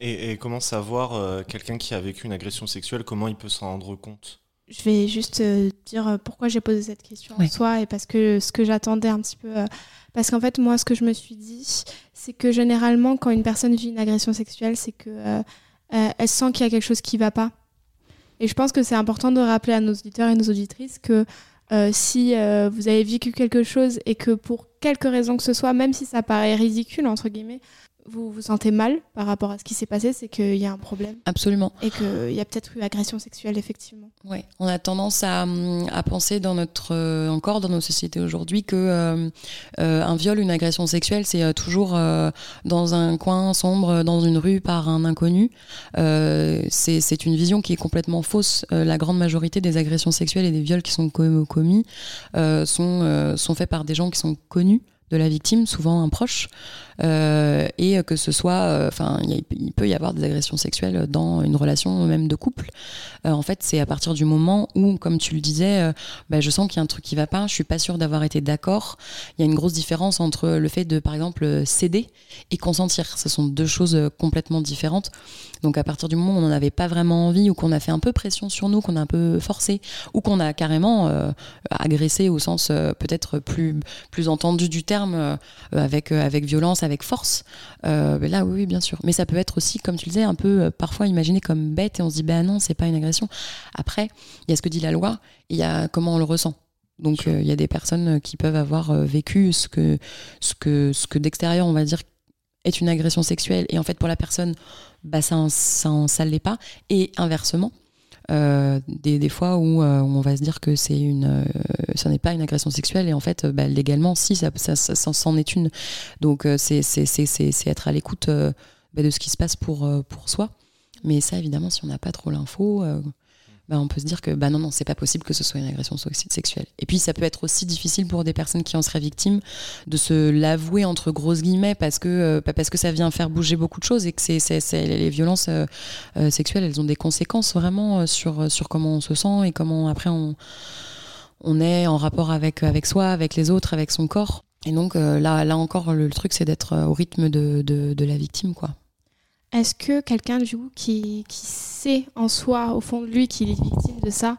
et, et comment savoir euh, quelqu'un qui a vécu une agression sexuelle, comment il peut s'en rendre compte? Je vais juste euh, dire pourquoi j'ai posé cette question Ouais. en soi et parce que ce que j'attendais un petit peu. Parce qu'en fait, moi, ce que je me suis dit, c'est que généralement, quand une personne vit une agression sexuelle, c'est que euh, euh, elle sent qu'il y a quelque chose qui va pas. Et je pense que c'est important de rappeler à nos auditeurs et nos auditrices que euh, si vous avez vécu quelque chose et que pour quelque raison que ce soit, même si ça paraît ridicule, entre guillemets, vous vous sentez mal par rapport à ce qui s'est passé, c'est qu'il y a un problème Absolument. et qu'il y a peut-être eu agression sexuelle, effectivement. Ouais, on a tendance à, hum, à penser dans notre euh, encore dans nos sociétés aujourd'hui que euh, euh, un viol, une agression sexuelle, c'est toujours euh, dans un coin sombre, dans une rue par un inconnu. Euh, c'est une vision qui est complètement fausse. La grande majorité des agressions sexuelles et des viols qui sont com- commis sont sont faits par des gens qui sont connus de la victime, souvent un proche, euh, et que ce soit, euh, enfin, il peut y avoir des agressions sexuelles dans une relation même de couple. Euh, en fait, c'est à partir du moment où, comme tu le disais, bah, je sens qu'il y a un truc qui va pas, je suis pas sûre d'avoir été d'accord. Il y a une grosse différence entre le fait de, par exemple, céder et consentir. Ce sont deux choses complètement différentes. Donc à partir du moment où on n'en avait pas vraiment envie ou qu'on a fait un peu pression sur nous, qu'on a un peu forcé ou qu'on a carrément agressé au sens peut-être plus plus entendu du terme avec avec violence, avec force. euh, ben là oui, oui, bien sûr. Mais ça peut être aussi comme tu le disais un peu euh, parfois imaginé comme bête et on se dit ben non, c'est pas une agression. Après, il y a ce que dit la loi, il y a comment on le ressent. Donc euh, il y a des personnes qui peuvent avoir vécu ce que ce que ce que d'extérieur on va dire est une agression sexuelle et en fait pour la personne bah ça ça ça l'est pas et inversement euh, des, fois où, euh, on va se dire que c'est une euh, n'est pas une agression sexuelle et en fait bah, légalement si ça ça, s'en est une. Donc c'est être à l'écoute bah, de ce qui se passe pour pour soi. Mais ça évidemment si on n'a pas trop l'info bah, on peut se dire que bah non non c'est pas possible que ce soit une agression sexuelle. Et puis ça peut être aussi difficile pour des personnes qui en seraient victimes de se l'avouer entre grosses guillemets parce que euh, que ça vient faire bouger beaucoup de choses et que les violences euh, euh, sexuelles elles ont des conséquences vraiment sur comment on se sent et comment après on est en rapport avec soi avec les autres avec son corps. Et donc là là encore le, truc c'est d'être au rythme de, de de la victime quoi Est-ce que quelqu'un du coup qui, qui sait en soi, au fond de lui, qu'il est victime de ça,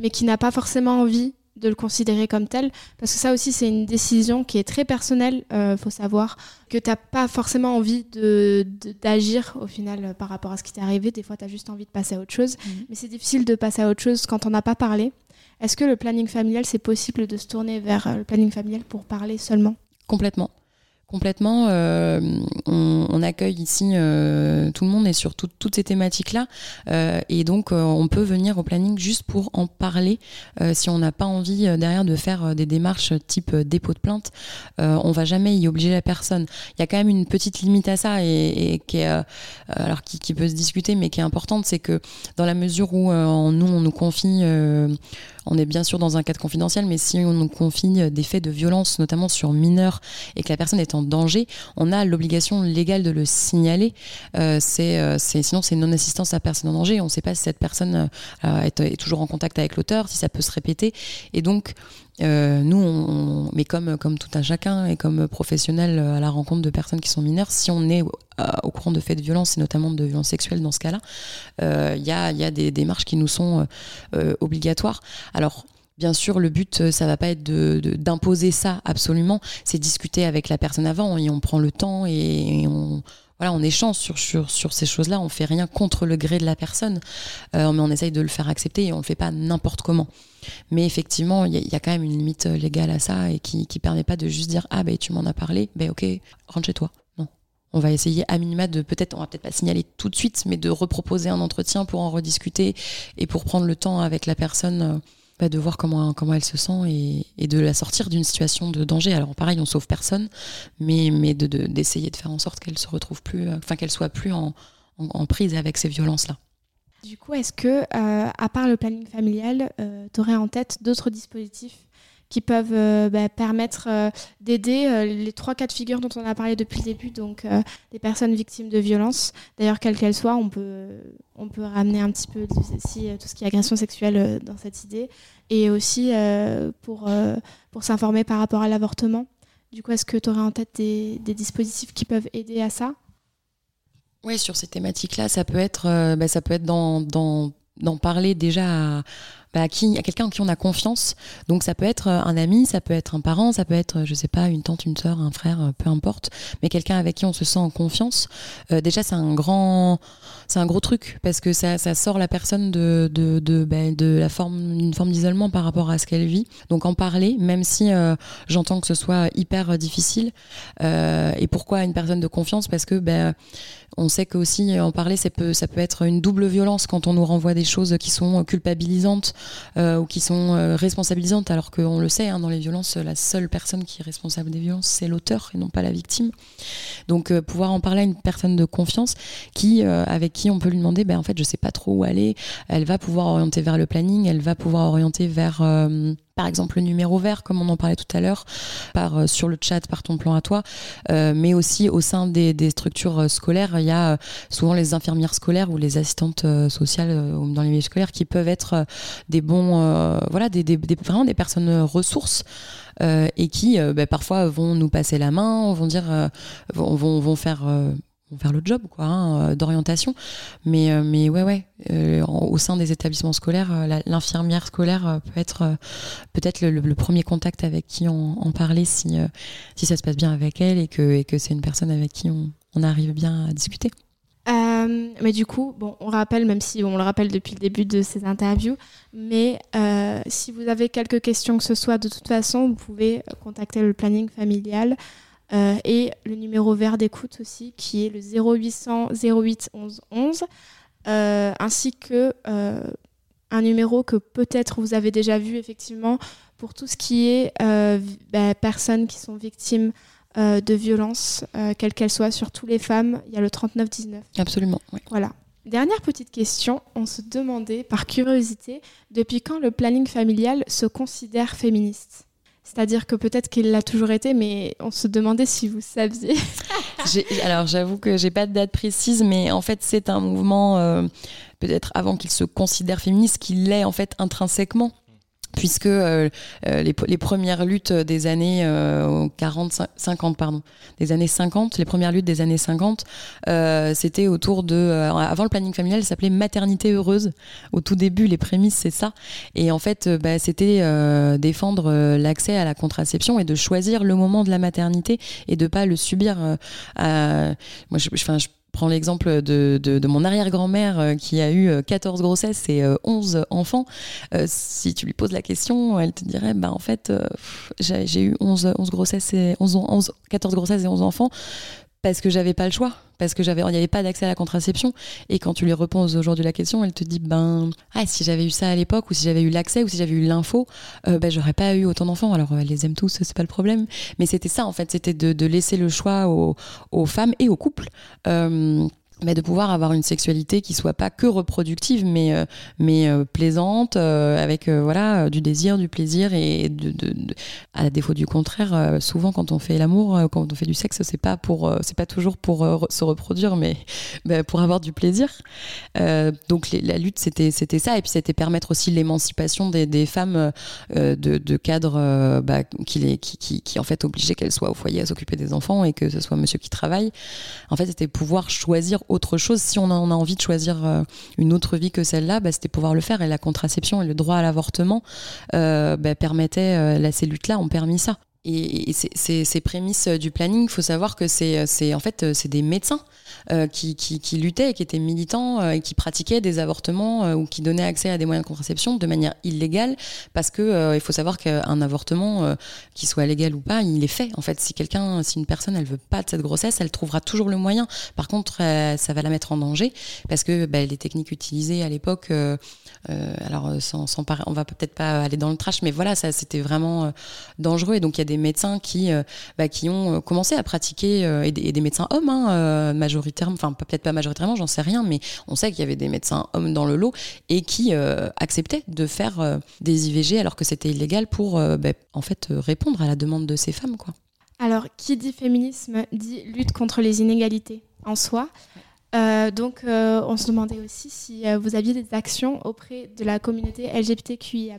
mais qui n'a pas forcément envie de le considérer comme tel, parce que ça aussi c'est une décision qui est très personnelle, euh, faut savoir que t'as pas forcément envie de d'agir au final euh, par rapport à ce qui t'est arrivé, des fois tu as juste envie de passer à autre chose, mais c'est difficile de passer à autre chose quand on n'a pas parlé. Est-ce que le planning familial, c'est possible de se tourner vers euh, le planning familial pour parler seulement? Complètement. Complètement. euh, on, accueille ici euh, tout le monde et sur tout- toutes ces thématiques-là. Euh, et donc, on peut venir au planning juste pour en parler. Si on n'a pas envie derrière de faire des démarches type dépôt de plainte, on va jamais y obliger la personne. Il y a quand même une petite limite à ça et, qui, est, qui, peut se discuter, mais qui est importante, c'est que dans la mesure où nous, on nous confie... on est bien sûr dans un cadre confidentiel, mais si on nous confie des faits de violence, notamment sur mineurs, et que la personne est en danger, on a l'obligation légale de le signaler. Euh, c'est, euh, c'est, sinon, c'est non-assistance à personne en danger. On ne sait pas si cette personne euh, est, est toujours en contact avec l'auteur, si ça peut se répéter. Et donc, euh, nous, on, mais comme, comme tout un chacun et comme professionnel euh, à la rencontre de personnes qui sont mineures, si on est euh, au courant de faits de violence, et notamment de violences sexuelles dans ce cas-là, euh, il y, a, y a des démarches qui nous sont euh, euh, obligatoires. Alors, Bien sûr, le but, euh, ça va pas être de- de- d'imposer ça absolument. C'est discuter avec la personne avant et on prend le temps et on voilà, on échange sur, sur, sur ces choses-là. On fait rien contre le gré de la personne, euh, mais on essaye de le faire accepter et on le fait pas n'importe comment. Mais effectivement, il y, a- quand même une limite euh, légale à ça et qui qui permet pas de juste dire ah ben tu m'en as parlé, ben ok, rentre chez toi. Non. On va essayer à minima de peut-être, on va peut-être pas signaler tout de suite, mais de reproposer un entretien pour en rediscuter et pour prendre le temps avec la personne euh, de voir comment, comment elle se sent et, de la sortir d'une situation de danger. Alors pareil, on sauve personne, mais, mais de- de- d'essayer de, faire en sorte qu'elle se retrouve plus, euh, enfin qu'elle soit plus en, prise avec ces violences-là. Du coup, est-ce que, euh, à part le planning familial, tu aurais en tête d'autres dispositifs qui peuvent euh, bah, permettre euh, d'aider euh, les trois cas de figure dont on a parlé depuis le début, donc des personnes victimes de violences, d'ailleurs quelles qu'elles soient, on peut, on peut ramener un petit peu tout ce qui est agression sexuelle dans cette idée, et aussi pour, pour s'informer par rapport à l'avortement. Du coup, est-ce que tu aurais en tête des, dispositifs qui peuvent aider à ça? Oui, sur ces thématiques-là, ça peut être, bah, ça peut être d'en parler déjà à, bah, à qui, à quelqu'un en qui on a confiance. Donc ça peut être euh, un ami, ça peut être un parent, ça peut être, euh, je sais pas, une tante, une sœur, un frère, euh, peu importe, mais quelqu'un avec qui on se sent en confiance. Euh, déjà, c'est un grand, c'est un gros truc parce que ça, ça sort la personne de, de, de, bah, de la forme, d'une forme d'isolement par rapport à ce qu'elle vit. Donc en parler, même si euh, j'entends que ce soit hyper difficile. Euh, et pourquoi une personne de confiance? Parce que ben on sait que aussi euh, en parler, ça peut, être une double violence quand on nous renvoie des choses qui sont culpabilisantes euh, ou qui sont euh, responsabilisantes, alors qu'on le sait, hein, dans les violences, la seule personne qui est responsable des violences, c'est l'auteur et non pas la victime. Donc euh, pouvoir en parler à une personne de confiance qui, euh, avec qui on peut lui demander, ben en fait, je sais pas trop où aller. Elle va pouvoir orienter vers le planning, elle va pouvoir orienter vers euh, par exemple le numéro vert, comme on en parlait tout à l'heure, par euh, sur le chat, par ton plan à toi, euh, mais aussi au sein des, structures euh, scolaires, il y a souvent les infirmières scolaires ou les assistantes sociales dans les milieux scolaires qui peuvent être des bons, voilà, des, vraiment des personnes ressources. et qui bah, parfois vont nous passer la main, vont dire, vont, vont, vont faire, faire le job quoi, hein, euh, d'orientation. Mais, euh, mais ouais, ouais, euh, au sein des établissements scolaires, la- l'infirmière scolaire peut être peut-être le, premier contact avec qui en, en parler si, si ça se passe bien avec elle et que, et que c'est une personne avec qui on, on arrive bien à discuter. Mais du coup, bon, on rappelle, même si on le rappelle depuis le début de ces interviews, mais si vous avez quelques questions que ce soit, de toute façon, vous pouvez contacter le planning familial euh, et le numéro vert d'écoute aussi, qui est le 0800 08 11 11, euh, ainsi que euh, un numéro que peut-être vous avez déjà vu effectivement pour tout ce qui est euh, bah, personnes qui sont victimes de violences, quelles qu'elles soient, surtout les femmes, il y a le 3919. Absolument. oui. Voilà. Dernière petite question, on se demandait par curiosité depuis quand le planning familial se considère féministe? C'est-à-dire que peut-être qu'il l'a toujours été, mais on se demandait si vous saviez. [laughs] Alors j'avoue que j'ai pas de date précise, mais en fait c'est un mouvement euh, peut-être avant qu'il se considère féministe, qu'il l'est en fait intrinsèquement. Puisque euh, euh, les, les premières luttes des années euh, 40, cin- 50, pardon, des années 50, les premières luttes des années 50, euh, c'était autour de, euh, avant le planning familial, ça s'appelait maternité heureuse. Au tout début, les prémices, c'est ça. Et en fait, euh, bah, c'était défendre l'accès à la contraception et de choisir le moment de la maternité et de pas le subir. à- Moi, je, je- je prends l'exemple de, mon arrière-grand-mère euh, qui a eu euh, 14 grossesses et euh, 11 enfants. Euh, si tu lui poses la question, elle te dirait, bah, en fait, euh, j'ai eu 11, 11 grossesses et 11, 11, 14 grossesses et 11 enfants parce que j'avais pas le choix, parce que j'avais, il n'y avait pas d'accès à la contraception. Et quand tu lui reposes aujourd'hui la question, elle te dit, ben, ah, si j'avais eu ça à l'époque, ou si j'avais eu l'accès, ou si j'avais eu l'info, euh, ben, j'aurais pas eu autant d'enfants. Alors, euh, elle les aime tous, c'est pas le problème. Mais c'était ça, en fait, c'était de, laisser le choix aux, aux femmes et aux couples. Euh, mais de pouvoir avoir une sexualité qui soit pas que reproductive mais euh, mais euh, plaisante euh, avec voilà du désir du plaisir et de, à défaut du contraire souvent quand on fait l'amour quand on fait du sexe c'est pas pour c'est pas toujours pour se reproduire [laughs] mais pour avoir du plaisir. Donc la lutte c'était c'était ça et puis c'était permettre aussi l'émancipation des, femmes de, de cadres bah, qui, les, qui, qui, qui en fait obligeaient qu'elles soient au foyer à s'occuper des enfants et que ce soit monsieur qui travaille. En fait, c'était pouvoir choisir autre chose. Si on en a envie de choisir euh, une autre vie que celle-là, bah, c'était pouvoir le faire. Et la contraception et le droit à l'avortement euh, bah, permettaient, euh, là, ces luttes-là ont permis ça. Et, ces, ces- ces prémices euh, du planning, il faut savoir que c'est, c'est en fait, euh, c'est des médecins euh, qui, luttaient qui étaient militants euh, et qui pratiquaient des avortements euh, ou qui donnaient accès à des moyens de contraception de manière illégale parce que euh, il faut savoir qu'un avortement, euh, qu'il soit légal ou pas, il est fait. En fait, si quelqu'un, si une personne, elle veut pas de cette grossesse, elle trouvera toujours le moyen. Par contre, euh, ça va la mettre en danger parce que bah, les techniques utilisées à l'époque, euh, euh, alors euh, sans, sans on va peut-être pas aller dans le trash, mais voilà, c'était vraiment euh, dangereux. Et donc il y a des médecins qui, euh, bah, qui ont euh, commencé à pratiquer euh, et, des, médecins hommes, hein, euh, majoritairement, enfin peut-être pas majoritairement, j'en sais rien, mais on sait qu'il y avait des médecins hommes dans le lot et qui euh, acceptaient de faire euh, des IVG alors que c'était illégal pour euh, bah, en fait euh, répondre à la demande de ces femmes, quoi. Alors, qui dit féminisme dit lutte contre les inégalités en soi. Euh, donc, euh, on se demandait aussi si euh, vous aviez des actions auprès de la communauté LGBTQIA+.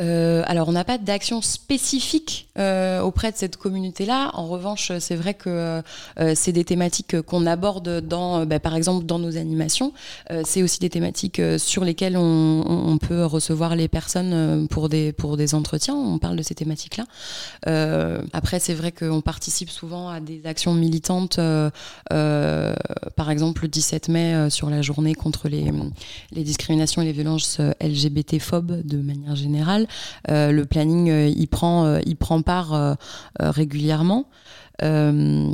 Euh, alors, on n'a pas d'action spécifique euh, auprès de cette communauté-là. En revanche, c'est vrai que euh, c'est des thématiques qu'on aborde dans, bah, par exemple, dans nos animations. C'est aussi des thématiques sur lesquelles on, on peut recevoir les personnes pour des pour des entretiens. On parle de ces thématiques-là. Après, c'est vrai qu'on participe souvent à des actions militantes. par exemple, le 17 mai sur la journée contre les les discriminations et les violences LGBT-phobes de manière générale. Euh, le planning, euh, prend, euh, il prend part euh, euh, régulièrement. Euh,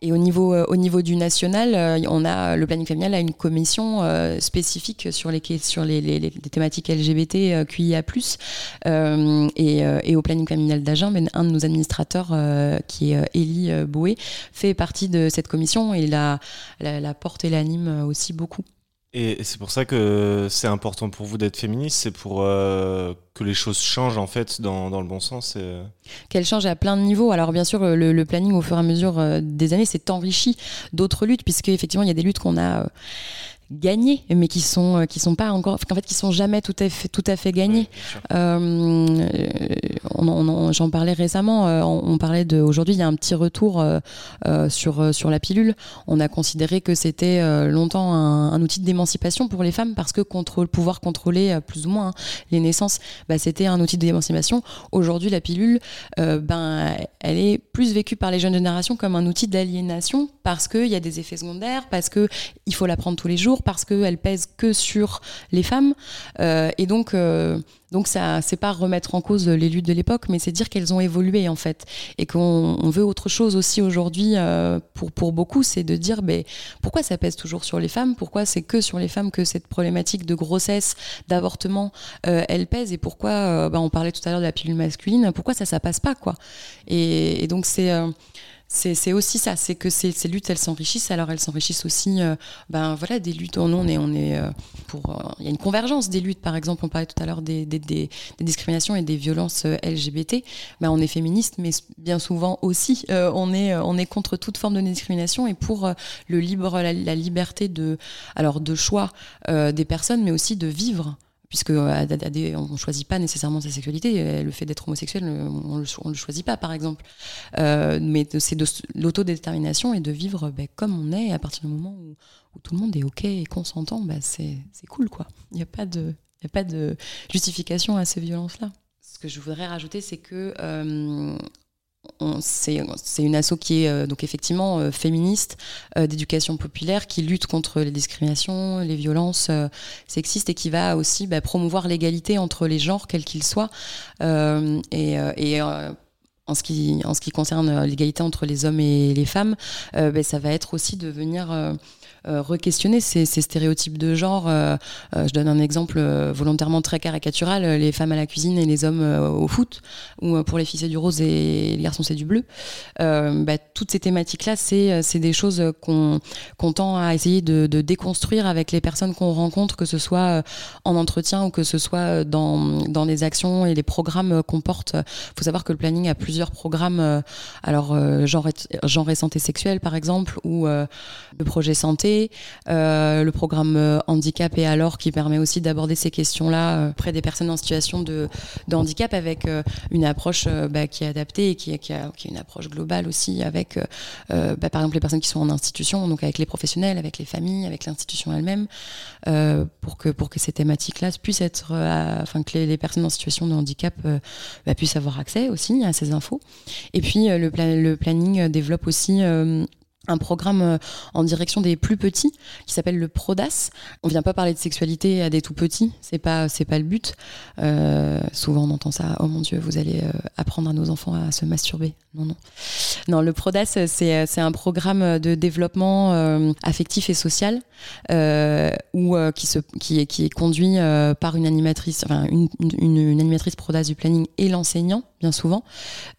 et au niveau, euh, au niveau du national, euh, on a le planning familial a une commission euh, spécifique sur les sur les, les, les thématiques LGBT euh, QIA+. Euh, et, euh, et au planning familial d'Agen, ben, un de nos administrateurs, euh, qui est euh, Élie euh, Boué, fait partie de cette commission et la porte et l'anime aussi beaucoup. Et c'est pour ça que c'est important pour vous d'être féministe, c'est pour euh, que les choses changent en fait dans, dans le bon sens. euh, qu'elle change à plein de niveaux. Alors bien sûr, le, le planning au fur et à mesure euh, des années s'est enrichi d'autres luttes, puisque effectivement il y a des luttes qu'on a gagnées, mais qui sont euh, qui sont pas encore, en fait qui sont jamais tout à fait tout à fait gagnées. Euh, on, on- on- J'en parlais récemment. euh, on, on parlait de aujourd'hui, il y a un petit retour euh, sur sur la pilule. On a considéré que c'était longtemps un, un outil d'émancipation pour les femmes parce que contrôle, pouvoir contrôler plus ou moins hein, les naissances, bah, c'était un outil d'émancipation. Aujourd'hui, la pilule, euh, ben, elle est plus vécue par les jeunes générations comme un outil d'aliénation parce qu'il y a des effets secondaires, parce que il faut la prendre tous les jours, parce qu'elle pèse que sur les femmes. Euh, et donc, euh, donc ça, c'est pas remettre en cause les luttes de l'époque, mais c'est dire qu'elles ont évolué en fait, et qu'on on veut autre chose aussi aujourd'hui euh, pour pour beaucoup, c'est de dire, ben pourquoi ça pèse toujours sur les femmes, pourquoi c'est que sur les femmes que cette problématique de grossesse, d'avortement, euh, elle pèse, et pourquoi, ben, on parlait tout à l'heure de la pilule masculine, pourquoi ça ça passe pas quoi? Et, donc c'est c'est aussi ça, c'est que ces, ces luttes, elles s'enrichissent. Alors elles s'enrichissent aussi, euh, ben voilà, des luttes. On, est, on est euh, pour. euh, Il y a une convergence des luttes. Par exemple, on parlait tout à l'heure des, des, des- discriminations et des violences LGBT. Ben on est féministe, mais bien souvent aussi, on est, on est contre toute forme de discrimination et pour le libre, la, la liberté de, alors de choix des personnes, mais aussi de vivre puisque euh, on ne choisit pas nécessairement sa sexualité. Euh, Le fait d'être homosexuel, euh, on ne le, choisit pas, par exemple. Mais c'est de l'autodétermination et de vivre ben, comme on est. À partir du moment où, tout le monde est OK et consentant, ben, c'est cool. quoi. Il n'y a, pas de- a pas de justification à ces violences-là. Ce que je voudrais rajouter, c'est que c'est une asso qui est euh, donc effectivement euh, féministe, euh, d'éducation populaire, qui lutte contre les discriminations, les violences sexistes et qui va aussi bah, promouvoir l'égalité entre les genres, quels qu'ils soient. Et en ce, qui, en ce qui concerne l'égalité entre les hommes et les femmes, ben, ça va être aussi de venir re-questionner ces, stéréotypes de genre. Euh, euh, je donne un exemple euh, volontairement très caricatural, euh, les femmes à la cuisine et les hommes euh, au foot, ou euh, pour les filles c'est du rose et les garçons c'est du bleu. Euh, bah, toutes ces thématiques-là, c'est euh, des choses qu'on tend à essayer de, déconstruire avec les personnes qu'on rencontre, que ce soit euh, en entretien ou que ce soit euh, dans, dans les actions et les programmes euh, qu'on porte. Il faut savoir que le planning a plusieurs programmes, euh, alors euh, genre, genre et santé sexuelle par exemple, ou euh, le projet santé, euh, le programme euh, handicap et alors qui permet aussi d'aborder ces questions-là euh, auprès des personnes en situation de, handicap avec une approche bah, qui est adaptée et qui, qui, a, est une approche globale aussi avec bah, par exemple les personnes qui sont en institution, donc avec les professionnels, avec les familles, avec l'institution elle-même, pour que pour que ces thématiques-là puissent être, enfin que les, personnes en situation de handicap bah, puissent avoir accès aussi à ces infos. Et puis le, pla- le planning développe aussi un programme euh, en direction des plus petits qui s'appelle le Prodas. On vient pas parler de sexualité à des tout petits, c'est pas c'est pas le but. Euh, souvent on entend ça, oh mon dieu, vous allez euh, apprendre à nos enfants à se masturber. Non non. Le Prodas euh, c'est un programme de développement euh, affectif et social euh, qui se qui est qui est conduit par une animatrice, enfin une, une, animatrice Prodas du planning et l'enseignant bien souvent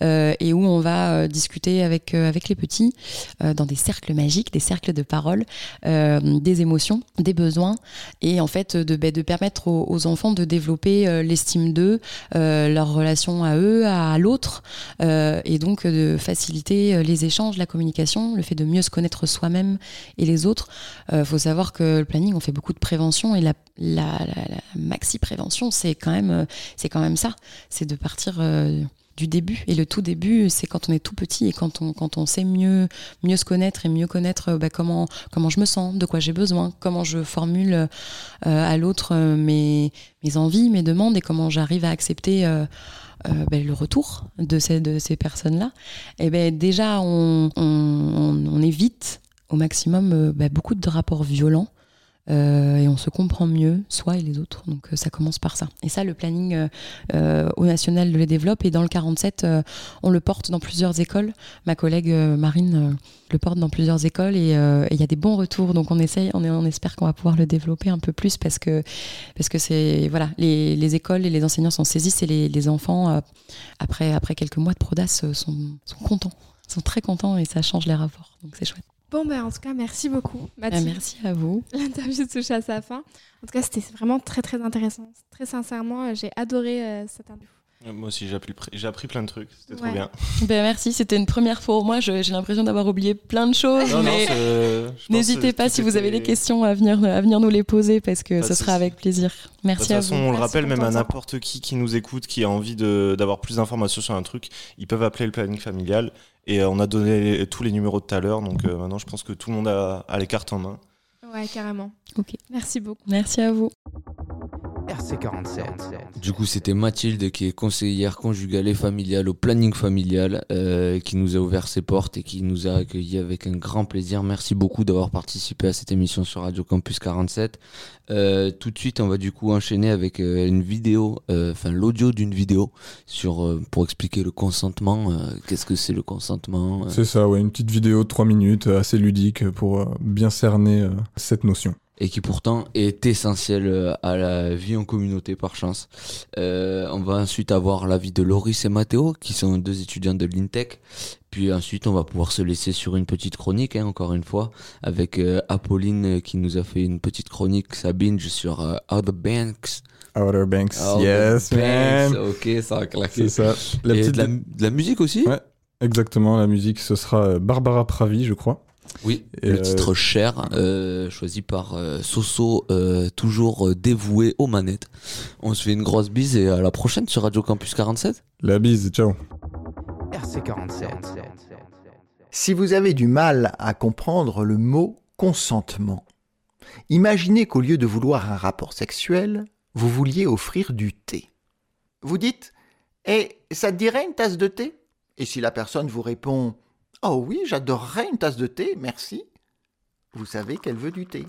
et où on va discuter avec avec les petits dans des cercles magiques, des cercles de parole, des émotions, des besoins, et en fait de, ben, de permettre aux, enfants de développer l'estime d'eux, leur relation à eux, à, l'autre, euh, et donc de faciliter euh, les échanges, la communication, le fait de mieux se connaître soi-même et les autres. Il faut savoir que le planning, on fait beaucoup de prévention, et la, la, la, la maxi prévention, c'est quand même, euh, quand même ça, c'est de partir. euh, du début et le tout début c'est quand on est tout petit et quand on quand on sait mieux mieux se connaître et mieux connaître euh, bah, comment comment je me sens de quoi j'ai besoin comment je formule euh, à l'autre euh, mes mes envies mes demandes et comment j'arrive à accepter euh, euh, ben, le retour de ces de ces personnes là et ben déjà on, on, on, on évite au maximum euh, ben, beaucoup de rapports violents euh, et on se comprend mieux, soi et les autres. Donc euh, ça commence par ça. Et ça, le planning euh, au national le développe. Et dans le 47, euh, on le porte dans plusieurs écoles. Ma collègue Marine le porte dans plusieurs écoles et il y a des bons retours. Donc on essaye, on, espère qu'on va pouvoir le développer un peu plus parce que parce que voilà, les, les écoles et les enseignants s'en saisissent et les, les enfants après après quelques mois de prodas sont, sont contents, sont très contents et ça change les rapports. Donc c'est chouette. Bon, ben, en tout cas, merci beaucoup, Ah, Mathilde. merci à vous. [laughs] L'interview touche à sa fin. En tout cas, c'était vraiment très, très intéressant. Très sincèrement, j'ai adoré euh, cette interview. Moi aussi, j'ai appris, j'ai appris plein de trucs. C'était trop bien. [laughs] Ben, merci, c'était une première fois pour moi. Je- J'ai l'impression d'avoir oublié plein de choses, n'hésitez pas si vous avez des questions à venir, à venir nous les poser parce que ce de sera avec plaisir. De Merci toute à façon, vous. on le rappelle même à n'importe qui qui nous écoute, qui a envie de- d'avoir plus d'informations sur un truc, ils peuvent appeler le planning familial. Et euh, on a donné tous les numéros tout à l'heure, donc euh, maintenant je pense que tout le monde a, a les cartes en main. Ouais, carrément. Ok. Merci beaucoup. Merci à vous. RC47. Du coup, c'était Mathilde qui est conseillère conjugale et familiale au planning familial, euh, qui nous a ouvert ses portes et qui nous a accueillis avec un grand plaisir. Merci beaucoup d'avoir participé à cette émission sur Radio Campus 47. Euh, tout de suite, on va du coup enchaîner avec euh, une vidéo, euh, enfin l'audio d'une vidéo sur euh, pour expliquer le consentement. euh, Qu'est-ce que c'est le consentement euh, C'est ça, ouais, une petite vidéo de 3 minutes, assez ludique pour euh, bien cerner euh, cette notion. Et qui pourtant est essentiel euh, à la vie en communauté par chance. Euh, on va ensuite avoir l'avis de Loris et Mathéo, qui sont deux étudiants de l'INTEC. Puis ensuite, on va pouvoir se laisser sur une petite chronique, hein, encore une fois, avec euh, Apolline qui nous a fait une petite chronique, sa binge sur euh, Outer Banks. Outer Banks, Outer yes, Banks, man. Ok, ça a claqué. C'est ça. La Et petite... de, la, de la musique aussi Ouais. Exactement, la musique, ce sera Barbara Pravi, je crois. Oui, le euh, titre Cher, euh, choisi par euh, Soso, euh, toujours dévoué aux manettes. On se fait une grosse bise et à la prochaine sur Radio Campus 47. La bise, ciao. RC47. Si vous avez du mal à comprendre le mot consentement, imaginez qu'au lieu de vouloir un rapport sexuel, vous vouliez offrir du thé. Vous dites Et ça te dirait une tasse de thé? Et si la personne vous répond Oh oui, j'adorerais une tasse de thé, merci, vous savez qu'elle veut du thé.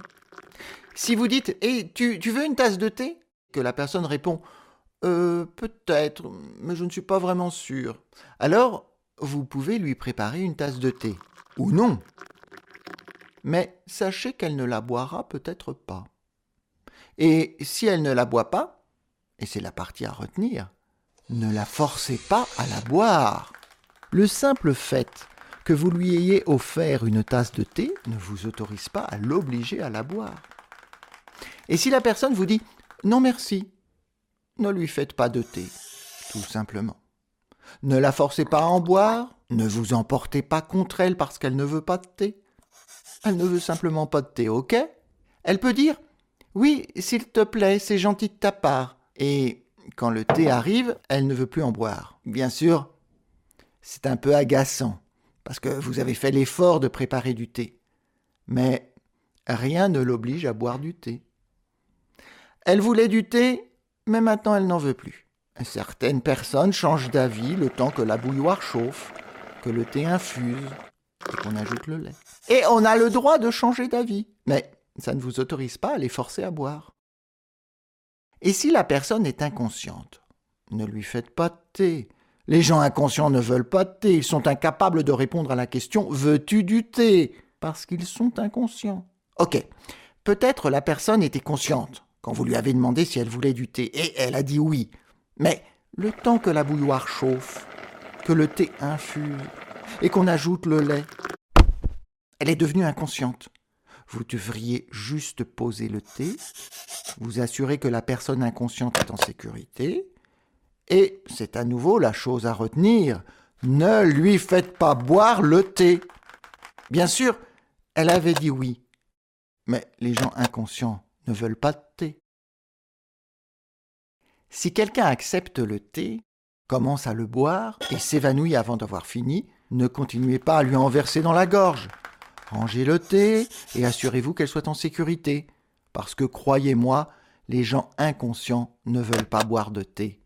Si vous dites Et tu, tu veux une tasse de thé? Que la personne répond Euh, peut-être, mais je ne suis pas vraiment sûr. Alors, vous pouvez lui préparer une tasse de thé. Ou non. Mais sachez qu'elle ne la boira peut-être pas. Et si elle ne la boit pas, et c'est la partie à retenir, ne la forcez pas à la boire. Le simple fait que vous lui ayez offert une tasse de thé ne vous autorise pas à l'obliger à la boire. Et si la personne vous dit non merci, ne lui faites pas de thé, tout simplement. Ne la forcez pas à en boire, ne vous emportez pas contre elle parce qu'elle ne veut pas de thé. Elle ne veut simplement pas de thé, ok? Elle peut dire Oui, s'il te plaît, c'est gentil de ta part. Et quand le thé arrive, elle ne veut plus en boire. Bien sûr, c'est un peu agaçant, parce que vous avez fait l'effort de préparer du thé. Mais rien ne l'oblige à boire du thé. Elle voulait du thé, mais maintenant elle n'en veut plus. Certaines personnes changent d'avis le temps que la bouilloire chauffe, que le thé infuse et qu'on ajoute le lait. Et on a le droit de changer d'avis, mais ça ne vous autorise pas à les forcer à boire. Et si la personne est inconsciente, ne lui faites pas de thé. Les gens inconscients ne veulent pas de thé, ils sont incapables de répondre à la question Veux-tu du thé? Parce qu'ils sont inconscients. Ok, peut-être la personne était consciente quand vous lui avez demandé si elle voulait du thé, et elle a dit oui. Mais le temps que la bouilloire chauffe, que le thé infuse et qu'on ajoute le lait, elle est devenue inconsciente. Vous devriez juste poser le thé, vous assurer que la personne inconsciente est en sécurité, et c'est à nouveau la chose à retenir, ne lui faites pas boire le thé. Bien sûr, elle avait dit oui, mais les gens inconscients ne veulent pas de thé. Si quelqu'un accepte le thé, commence à le boire et s'évanouit avant d'avoir fini, ne continuez pas à lui en verser dans la gorge. Rangez le thé et assurez-vous qu'elle soit en sécurité, parce que croyez-moi, les gens inconscients ne veulent pas boire de thé.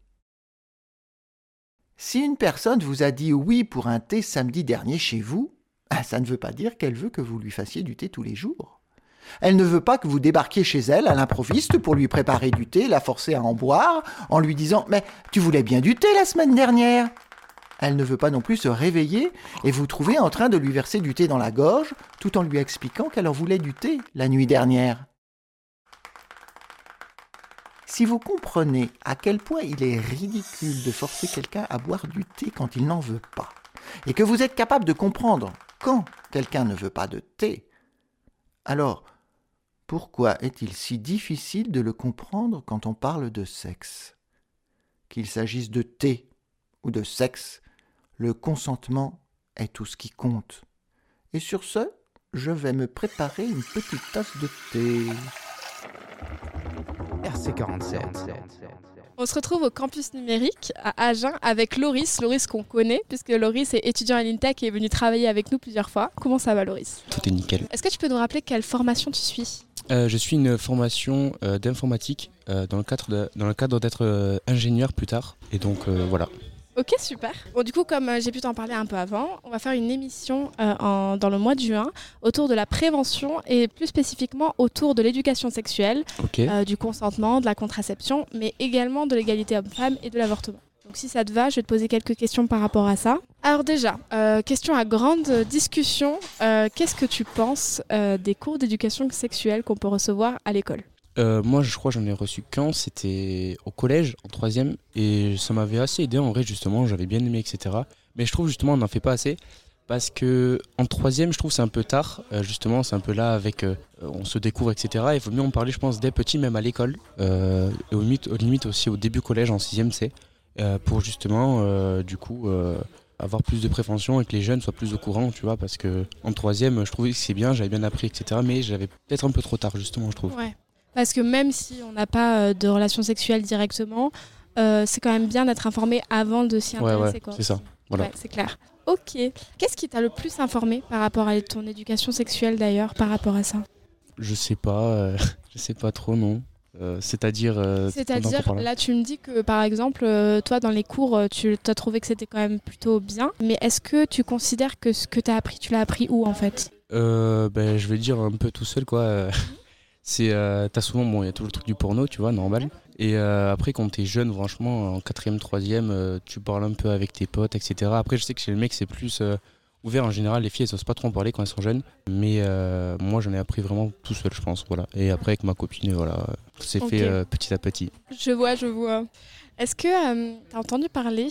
Si une personne vous a dit oui pour un thé samedi dernier chez vous, ah, ça ne veut pas dire qu'elle veut que vous lui fassiez du thé tous les jours. Elle ne veut pas que vous débarquiez chez elle à l'improviste pour lui préparer du thé, la forcer à en boire, en lui disant Mais tu voulais bien du thé la semaine dernière Elle ne veut pas non plus se réveiller et vous trouver en train de lui verser du thé dans la gorge, tout en lui expliquant qu'elle en voulait du thé la nuit dernière. Si vous comprenez à quel point il est ridicule de forcer quelqu'un à boire du thé quand il n'en veut pas, et que vous êtes capable de comprendre quand quelqu'un ne veut pas de thé, alors pourquoi est-il si difficile de le comprendre quand on parle de sexe? Qu'il s'agisse de thé ou de sexe, le consentement est tout ce qui compte. Et sur ce, je vais me préparer une petite tasse de thé. RC47. On se retrouve au campus numérique à Agen avec Loris, Loris qu'on connaît, puisque Loris est étudiant à l'INTEC et est venu travailler avec nous plusieurs fois. Comment ça va Loris? Tout est nickel. Est-ce que tu peux nous rappeler quelle formation tu suis? Euh, je suis une formation euh, d'informatique euh, dans le cadre d'être euh, ingénieur plus tard. Et donc euh, voilà. Ok, super. Bon, du coup, comme euh, j'ai pu t'en parler un peu avant, on va faire une émission euh, en- dans le mois de juin autour de la prévention et plus spécifiquement autour de l'éducation sexuelle, Ok. euh, du consentement, de la contraception, mais également de l'égalité homme-femme et de l'avortement. Donc si ça te va, je vais te poser quelques questions par rapport à ça. Alors déjà, euh, question à grande discussion, euh, qu'est-ce que tu penses euh, des cours d'éducation sexuelle qu'on peut recevoir à l'école? Euh, moi, je crois j'en ai reçu qu'un, c'était au collège, en troisième, et ça m'avait assez aidé en vrai, justement, j'avais bien aimé, etc. Mais je trouve justement, on n'en fait pas assez, parce que en troisième, je trouve c'est un peu tard, euh, justement, c'est un peu là avec, euh, on se découvre, etc. Il vaut mieux en parler, je pense, dès petit, même à l'école, et aux limites aussi au début collège, en sixième, c'est, pour justement, du coup, avoir plus de prévention et que les jeunes soient plus au courant, tu vois, parce que en troisième, je trouvais que c'est bien, j'avais bien appris, etc. Mais j'avais peut-être un peu trop tard, justement, je trouve. Ouais. Parce que même si on n'a pas euh, de relations sexuelles directement, euh, c'est quand même bien d'être informé avant de s'y intéresser. ouais, c'est ça. Voilà. Ouais, c'est clair. Ok. Qu'est-ce qui t'a le plus informé par rapport à ton éducation sexuelle d'ailleurs, par rapport à ça? Je sais pas, euh, [laughs] je sais pas trop, non. Euh, C'est-à-dire. C'est-à-dire, là là, tu me dis que par exemple, toi, dans les cours, tu as trouvé que c'était quand même plutôt bien. Mais est-ce que tu considères que ce que tu as appris, tu l'as appris où en fait? Ben, je vais dire un peu tout seul, quoi. [laughs] C'est, euh, t'as souvent, bon, il y a tout le truc du porno, tu vois, normal. Et euh, après, quand t'es jeune, franchement, en quatrième, troisième, euh, tu parles un peu avec tes potes, etc. Après, je sais que chez les mecs, c'est plus ouvert. En général, les filles, elles osent pas trop en parler quand elles sont jeunes. Mais moi, j'en ai appris vraiment tout seul, je pense, voilà. Et après, avec ma copine, voilà, tout s'est Ok. fait petit à petit. Je vois, je vois. Est-ce que tu as entendu parler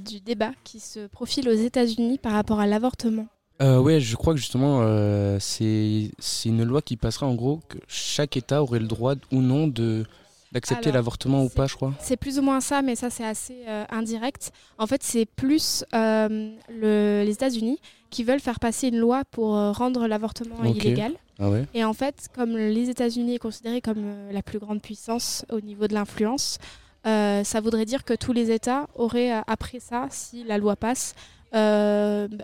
du débat qui se profile aux États-Unis par rapport à l'avortement? Euh, ouais, je crois que justement, euh, c'est une loi qui passera en gros que chaque État aurait le droit ou non de d'accepter l'avortement ou pas, je crois. C'est plus ou moins ça, mais ça c'est assez euh, indirect. En fait, c'est plus euh, le- les États-Unis qui veulent faire passer une loi pour euh, rendre l'avortement Ok. illégal. Ah ouais. Et en fait, comme les États-Unis est considéré comme la plus grande puissance au niveau de l'influence, euh, ça voudrait dire que tous les États auraient, euh, après ça, si la loi passe,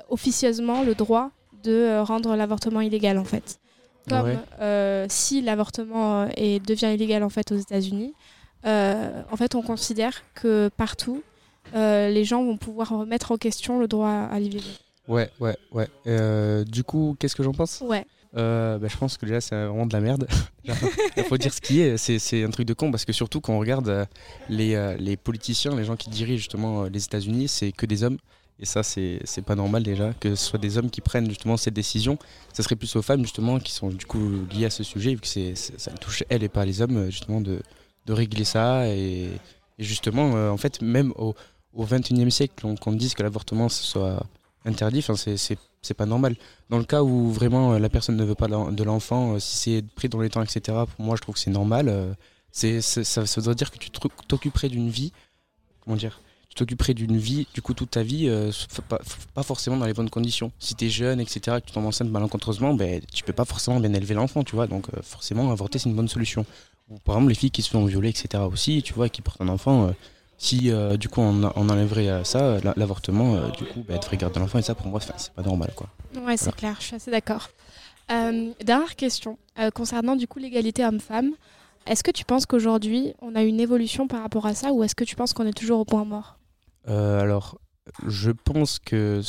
officieusement le droit de euh, rendre l'avortement illégal en fait. Comme Ouais. euh, si l'avortement euh, devient illégal en fait aux États-Unis, euh, en fait on considère que partout euh, les gens vont pouvoir remettre en question le droit à l'IVG. Ouais, ouais, ouais. Euh, du coup, qu'est-ce que j'en pense? Ouais. Euh, bah, je pense que déjà c'est vraiment de la merde. [laughs] Il faut dire ce qui est, c'est, c'est un truc de con parce que surtout quand on regarde euh, les, euh, les politiciens, les gens qui dirigent justement euh, les États-Unis, c'est que des hommes. Et ça, c'est, pas normal déjà que ce soit des hommes qui prennent justement cette décision. Ça serait plus aux femmes justement qui sont du coup liées à ce sujet, vu que c'est, c'est- ça touche elles et pas les hommes, justement de, de régler ça. Et, justement, euh, en fait, même au, au 21e siècle, qu'on, qu'on dise que l'avortement soit interdit, c'est, pas normal. Dans le cas où vraiment euh, la personne ne veut pas de l'enfant, euh, si c'est pris dans les temps, etc., pour moi je trouve que c'est normal. ça, ça veut dire que tu t'occuperais d'une vie, comment dire tu t'occuperais d'une vie, du coup, toute ta vie, euh, pas, forcément dans les bonnes conditions. Si t'es jeune, etc., que tu tombes enceinte malencontreusement, ben, tu peux pas forcément bien élever l'enfant, tu vois. Donc, euh, forcément, avorter, c'est une bonne solution. Ou, par exemple, les filles qui se font violer, etc., aussi, tu vois, qui portent un enfant, euh, si, du coup, on, on enlèverait ça, la- l'avortement, du coup, ben, devrait garder l'enfant, et ça, pour moi, c'est pas normal, quoi. Ouais, c'est clair, je suis assez d'accord. Dernière question, concernant du coup l'égalité homme-femme, est-ce que tu penses qu'aujourd'hui on a une évolution par rapport à ça ou est-ce que tu penses qu'on est toujours au point mort? Euh, alors, je pense que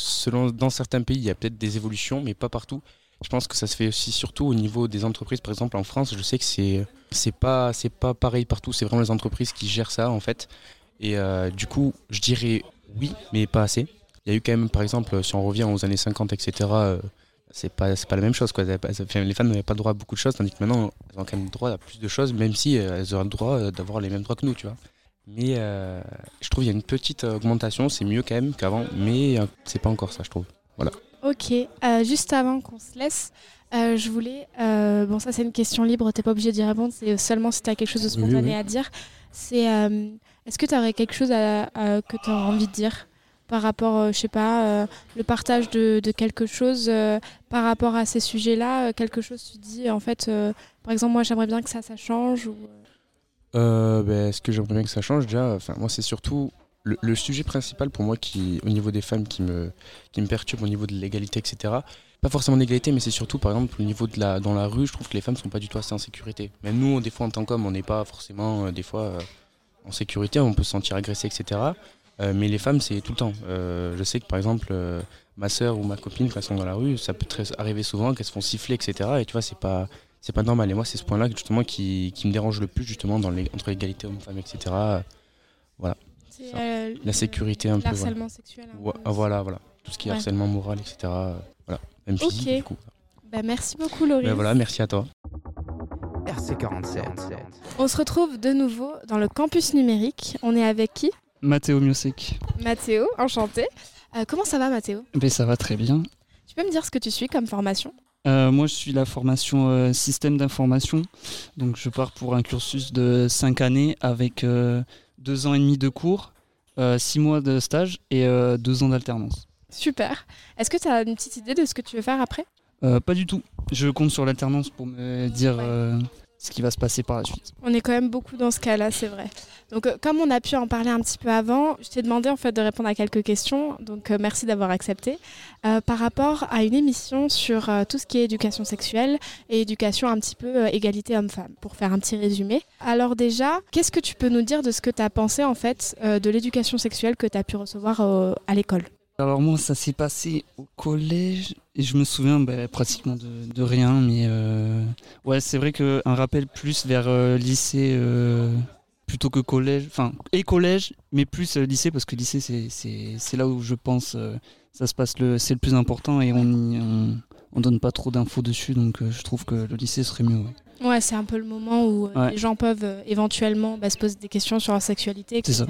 dans certains pays, il y a peut-être des évolutions, mais pas partout. Je pense que ça se fait aussi surtout au niveau des entreprises. Par exemple, en France, je sais que c'est c'est pas pareil partout. C'est vraiment les entreprises qui gèrent ça en fait. Et euh, du coup, je dirais oui, mais pas assez. Il y a eu quand même, par exemple, si on revient aux années 50, etc. euh, c'est pas c'est pas la même chose quoi. Les femmes n'avaient pas droit à beaucoup de choses, tandis que maintenant, elles ont quand même le droit à plus de choses, même si elles auraient le droit d'avoir les mêmes droits que nous, tu vois. Mais euh, je trouve qu'il y a une petite augmentation, c'est mieux quand même qu'avant, mais euh, c'est pas encore ça, je trouve. Voilà. Ok, euh, juste avant qu'on se laisse, euh, je voulais. bon, ça, c'est une question libre, t'es pas obligé d'y répondre, c'est seulement si tu as quelque chose de Oui, spontané oui. à dire. C'est. Est-ce que tu aurais quelque chose à- à- que tu as envie de dire par rapport, je sais pas, le partage de, de quelque chose par rapport à ces sujets-là Quelque chose, tu dis, en fait, par exemple, moi, j'aimerais bien que ça, ça change ou... Euh, ben, ce que j'aimerais bien que ça change déjà, moi c'est surtout le, sujet principal pour moi qui au niveau des femmes qui me qui me perturbe au niveau de l'égalité etc. Pas forcément l'égalité mais c'est surtout par exemple au niveau de la dans la rue je trouve que les femmes sont pas du tout assez en sécurité. Même nous des fois en tant qu'hommes on n'est pas forcément euh, des fois euh, en sécurité on peut se sentir agressé etc. Euh, mais les femmes c'est tout le temps. Je sais que par exemple ma soeur ou ma copine quand elles sont dans la rue ça peut arriver souvent qu'elles se font siffler etc. Et tu vois c'est pas c'est pas normal. Et moi, c'est ce point-là justement qui, qui me dérange le plus justement dans les, entre l'égalité homme-femme, etc. Voilà. Euh, la sécurité un peu. l'harcèlement voilà. sexuel, un Ouais, peu ah, voilà, voilà. Tout ce qui est Ouais. harcèlement moral, etc. Voilà. Même physique, Ok. du coup. Bah, merci beaucoup, Laurie. Ben voilà, merci à toi. RC47. On se retrouve de nouveau dans le campus numérique. On est avec qui? Mathéo Miosek. Mathéo, enchanté. Euh, comment ça va, Mathéo Ben, ça va très bien. Tu peux me dire ce que tu suis comme formation? Euh, moi, je suis la formation euh, système d'information. Donc, je pars pour un cursus de 5 années avec 2 ans et demi de cours, 6 mois de stage et 2 ans d'alternance. Super. Est-ce que tu as une petite idée de ce que tu veux faire après? Euh, pas du tout. Je compte sur l'alternance pour me dire euh, ce qui va se passer par la suite. On est quand même beaucoup dans ce cas-là, c'est vrai. Donc, euh, comme on a pu en parler un petit peu avant, je t'ai demandé en fait de répondre à quelques questions. Donc, euh, merci d'avoir accepté. Euh, par rapport à une émission sur tout ce qui est éducation sexuelle et éducation un petit peu égalité homme-femme, pour faire un petit résumé. Alors déjà, qu'est-ce que tu peux nous dire de ce que tu as pensé en fait de l'éducation sexuelle que tu as pu recevoir à l'école? Alors moi, ça s'est passé au collège et je me souviens ben, pratiquement de, rien, mais euh, ouais, c'est vrai qu'un rappel plus vers euh, lycée euh, plutôt que collège, enfin et collège, mais plus euh, lycée parce que lycée c'est- là où je pense euh, ça se passe le c'est le plus important et on y- on, on donne pas trop d'infos dessus, donc je trouve que le lycée serait mieux. ouais. Ouais, c'est un peu le moment où euh, Ouais. les gens peuvent euh, éventuellement bah, se poser des questions sur leur sexualité, etc.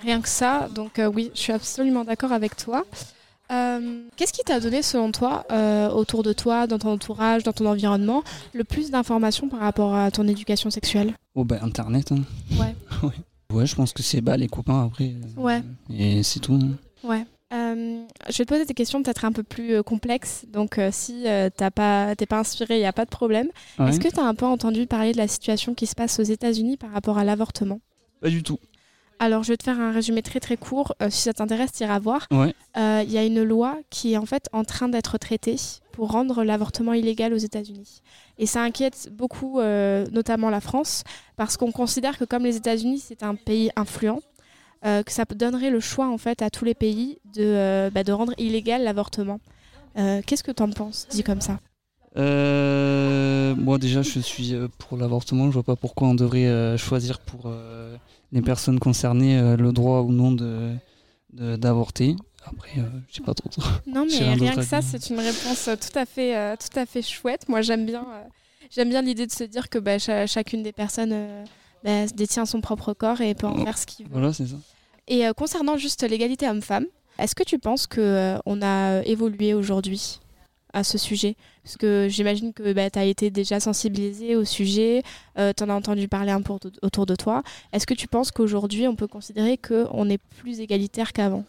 Rien que ça, donc euh, oui, je suis absolument d'accord avec toi. Euh, Qu'est-ce qui t'a donné, selon toi, euh, autour de toi, dans ton entourage, dans ton environnement, le plus d'informations par rapport à ton éducation sexuelle? Oh ben internet. hein. Ouais. [laughs] ouais. Ouais, je pense que c'est bah, les copains après. euh, Ouais. Et c'est tout. hein. Ouais. Euh, je vais te poser des questions peut-être un peu plus euh, complexes. Donc, euh, si t'as pas, t'es pas inspiré, il n'y a pas de problème. Ouais. Est-ce que tu as un peu entendu parler de la situation qui se passe aux États-Unis par rapport à l'avortement? Pas du tout. Alors, je vais te faire un résumé très très court. Si ça t'intéresse, tu iras voir. Ouais. Il y a une loi qui est en fait en train d'être traitée pour rendre l'avortement illégal aux États-Unis. Et ça inquiète beaucoup, notamment la France, parce qu'on considère que comme les États-Unis, c'est un pays influent, que ça donnerait le choix en fait à tous les pays de, euh, bah, de rendre illégal l'avortement. Euh, Qu'est-ce que tu en penses, dit comme ça Euh, moi déjà je suis euh, pour l'avortement, je vois pas pourquoi on devrait euh, choisir pour euh, les personnes concernées euh, le droit ou non de d'avorter. Après, euh, je sais pas trop. Non, J'ai mais rien que ça, c'est une réponse euh, tout à fait, euh, tout à fait chouette. Moi, j'aime bien, euh, j'aime bien l'idée de se dire que bah, cha- chacune des personnes euh, bah, détient son propre corps et peut en faire ce qu'il veut. Voilà, c'est ça. Et euh, concernant juste l'égalité homme-femme, est-ce que tu penses que euh, on a euh, évolué aujourd'hui à ce sujet? Parce que j'imagine que bah, tu as été déjà sensibilisé au sujet, tu en as entendu parler un peu autour- de toi. Est-ce que tu penses qu'aujourd'hui, on peut considérer qu'on est plus égalitaire qu'avant?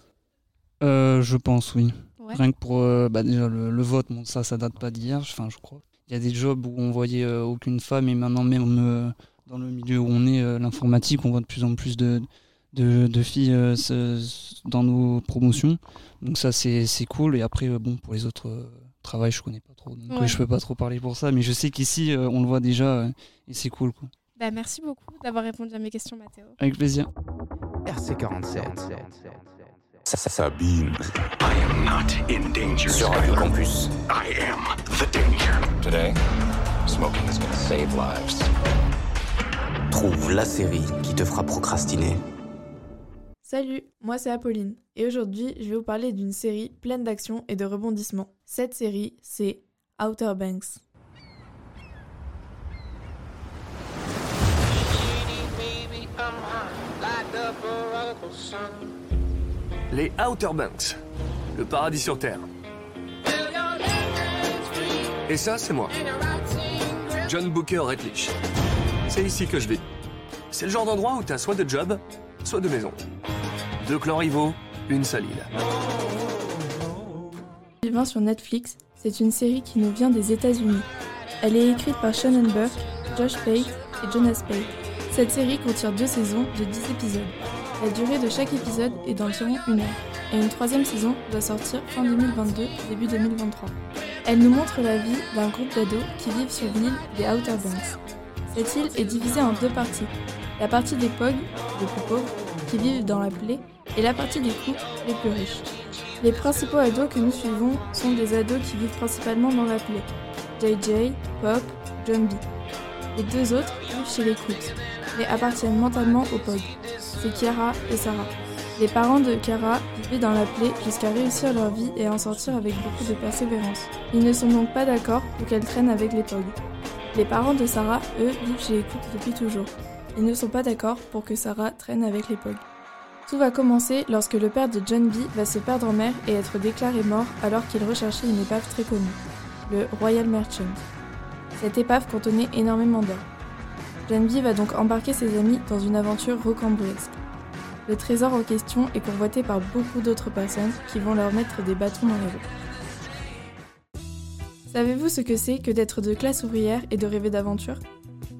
Euh, je pense oui. Ouais. Rien que pour euh, bah, déjà le, le vote, bon ça ça date pas d'hier, enfin je crois. Il y a des jobs où on voyait aucune femme et maintenant même dans le milieu où on est, l'informatique, on voit de plus en plus de, de, de filles euh, dans nos promotions. Donc ça c'est c'est cool et après euh, bon pour les autres euh, travails je connais pas trop donc euh, Ouais. je peux pas trop parler pour ça mais je sais qu'ici euh, on le voit déjà euh, et c'est cool quoi. Bah, Merci beaucoup d'avoir répondu à mes questions, Mathéo. Avec plaisir. RC47. Sabine. I am not in danger. Sur Radio Campus. I am the danger. Today, smoking is gonna save lives. Trouve la série qui te fera procrastiner. Salut, moi c'est Apolline et aujourd'hui je vais vous parler d'une série pleine d'action et de rebondissements. Cette série c'est Outer Banks. Les Outer Banks, le paradis sur Terre. Et ça, c'est moi. John Booker Redlich. C'est ici que je vis. C'est le genre d'endroit où t'as soit de job, soit de maison. Deux clans rivaux, une seule île. Vivant sur Netflix, c'est une série qui nous vient des États-Unis. Elle est écrite par Shannon Burke, Josh Pate et Jonas Pate. Cette série contient deux saisons de 10 épisodes. La durée de chaque épisode est d'environ une heure, et une troisième saison doit sortir fin 2022, début 2023. Elle nous montre la vie d'un groupe d'ados qui vivent sur l'île des Outer Banks. Cette île est divisée en deux parties. La partie des POG, les plus pauvres, qui vivent dans la plaie, et la partie des cooks, les plus riches. Les principaux ados que nous suivons sont des ados qui vivent principalement dans la plaie. JJ, Pop, John. Les deux autres vivent chez les cooks, mais appartiennent mentalement aux POG. C'est Kiara et Sarah. Les parents de Kara vivaient dans la plaie jusqu'à réussir leur vie et en sortir avec beaucoup de persévérance. Ils ne sont donc pas d'accord pour qu'elle traîne avec les POG. Les parents de Sarah, eux, vivent chez les cooks depuis toujours. Ils ne sont pas d'accord pour que Sarah traîne avec les POG. Tout va commencer lorsque le père de John B va se perdre en mer et être déclaré mort alors qu'il recherchait une épave très connue, le Royal Merchant. Cette épave contenait énormément d'or. John B va donc embarquer ses amis dans une aventure rocambolesque. Le trésor en question est convoité par beaucoup d'autres personnes qui vont leur mettre des bâtons dans les roues. Savez-vous ce que c'est que d'être de classe ouvrière et de rêver d'aventure?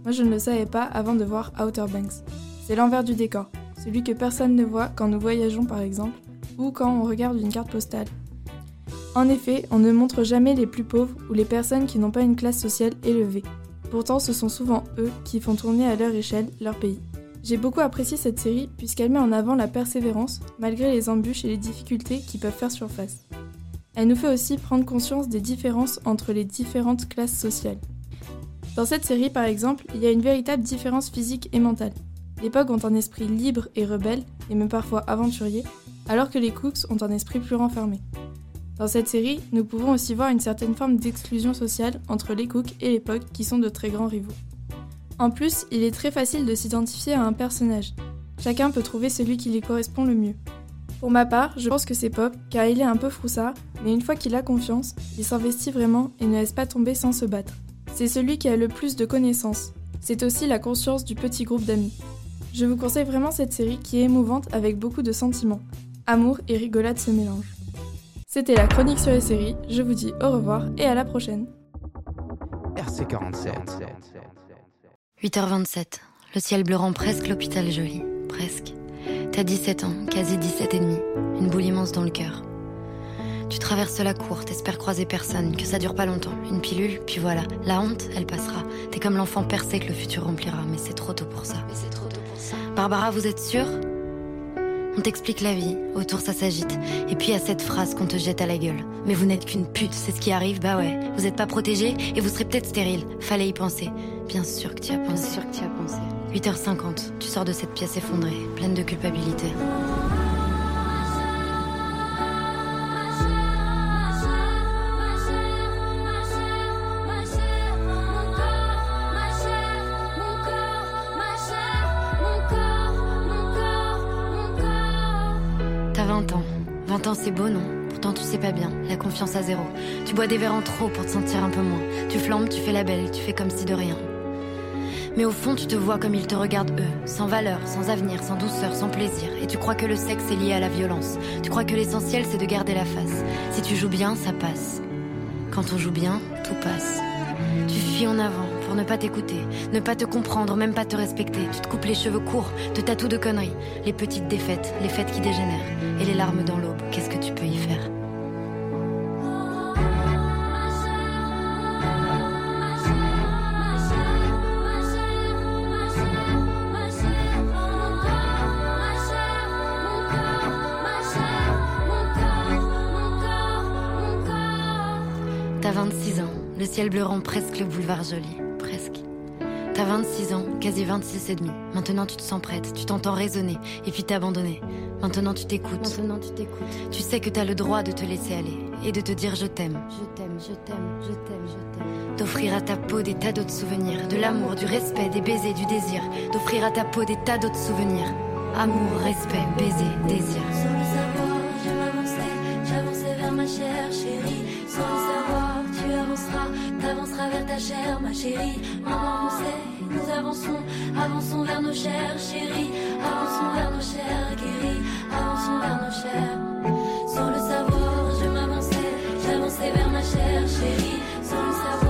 Moi je ne le savais pas avant de voir Outer Banks. C'est l'envers du décor, celui que personne ne voit quand nous voyageons par exemple, ou quand on regarde une carte postale. En effet, on ne montre jamais les plus pauvres ou les personnes qui n'ont pas une classe sociale élevée. Pourtant, ce sont souvent eux qui font tourner à leur échelle leur pays. J'ai beaucoup apprécié cette série puisqu'elle met en avant la persévérance malgré les embûches et les difficultés qui peuvent faire surface. Elle nous fait aussi prendre conscience des différences entre les différentes classes sociales. Dans cette série, par exemple, il y a une véritable différence physique et mentale. Les POG ont un esprit libre et rebelle, et même parfois aventurier, alors que les Cooks ont un esprit plus renfermé. Dans cette série, nous pouvons aussi voir une certaine forme d'exclusion sociale entre les Cooks et les POG qui sont de très grands rivaux. En plus, il est très facile de s'identifier à un personnage. Chacun peut trouver celui qui lui correspond le mieux. Pour ma part, je pense que c'est Pop, car il est un peu froussard, mais une fois qu'il a confiance, il s'investit vraiment et ne laisse pas tomber sans se battre. C'est celui qui a le plus de connaissances. C'est aussi la conscience du petit groupe d'amis. Je vous conseille vraiment cette série qui est émouvante avec beaucoup de sentiments. Amour et rigolade se mélangent. C'était la chronique sur les séries, je vous dis au revoir et à la prochaine. RC47. 8h27. Le ciel bleu rend presque l'hôpital joli. Presque. T'as 17 ans, quasi 17 et demi. Une boule immense dans le cœur. Tu traverses la cour, t'espères croiser personne, que ça dure pas longtemps. Une pilule, puis voilà. La honte, elle passera. T'es comme l'enfant percé que le futur remplira, mais c'est trop tôt pour ça. Mais c'est trop tôt pour ça. Barbara, vous êtes sûre? On t'explique la vie, autour ça s'agite. Et puis il y a cette phrase qu'on te jette à la gueule. Mais vous n'êtes qu'une pute, c'est ce qui arrive, bah ouais. Vous êtes pas protégé et vous serez peut-être stérile. Fallait y penser. Bien sûr que tu as pensé. Bien sûr que tu as pensé. 8h50, tu sors de cette pièce effondrée, pleine de culpabilité. Tu bois des verres en trop pour te sentir un peu moins. Tu flambes, tu fais la belle, tu fais comme si de rien. Mais au fond, tu te vois comme ils te regardent eux, sans valeur, sans avenir, sans douceur, sans plaisir. Et tu crois que le sexe est lié à la violence. Tu crois que l'essentiel, c'est de garder la face. Si tu joues bien, ça passe. Quand on joue bien, tout passe. Tu fuis en avant pour ne pas t'écouter, ne pas te comprendre, même pas te respecter. Tu te coupes les cheveux courts, te tatoues de conneries. Les petites défaites, les fêtes qui dégénèrent. Et les larmes dans l'aube, qu'est-ce que tu ciel bleu rend presque le boulevard joli. Presque. T'as 26 ans, quasi 26 et demi. Maintenant tu te sens prête, tu t'entends raisonner, et puis t'abandonner. Maintenant tu t'écoutes. Maintenant tu t'écoutes. Tu sais que t'as le droit de te laisser aller, et de te dire je t'aime. Je t'aime, je t'aime, je t'aime, je t'aime. D'offrir à ta peau des tas d'autres souvenirs. De l'amour, du respect, des baisers, du désir. D'offrir à ta peau des tas d'autres souvenirs. Amour, respect, baiser, désir. chérie. Maintenant on sait, nous avançons, avançons vers nos chers, chérie. Avançons vers nos chers, guéris, avançons vers nos chers. Sans le savoir, je m'avançais, j'avançais vers ma chère, chérie. Sans le savoir.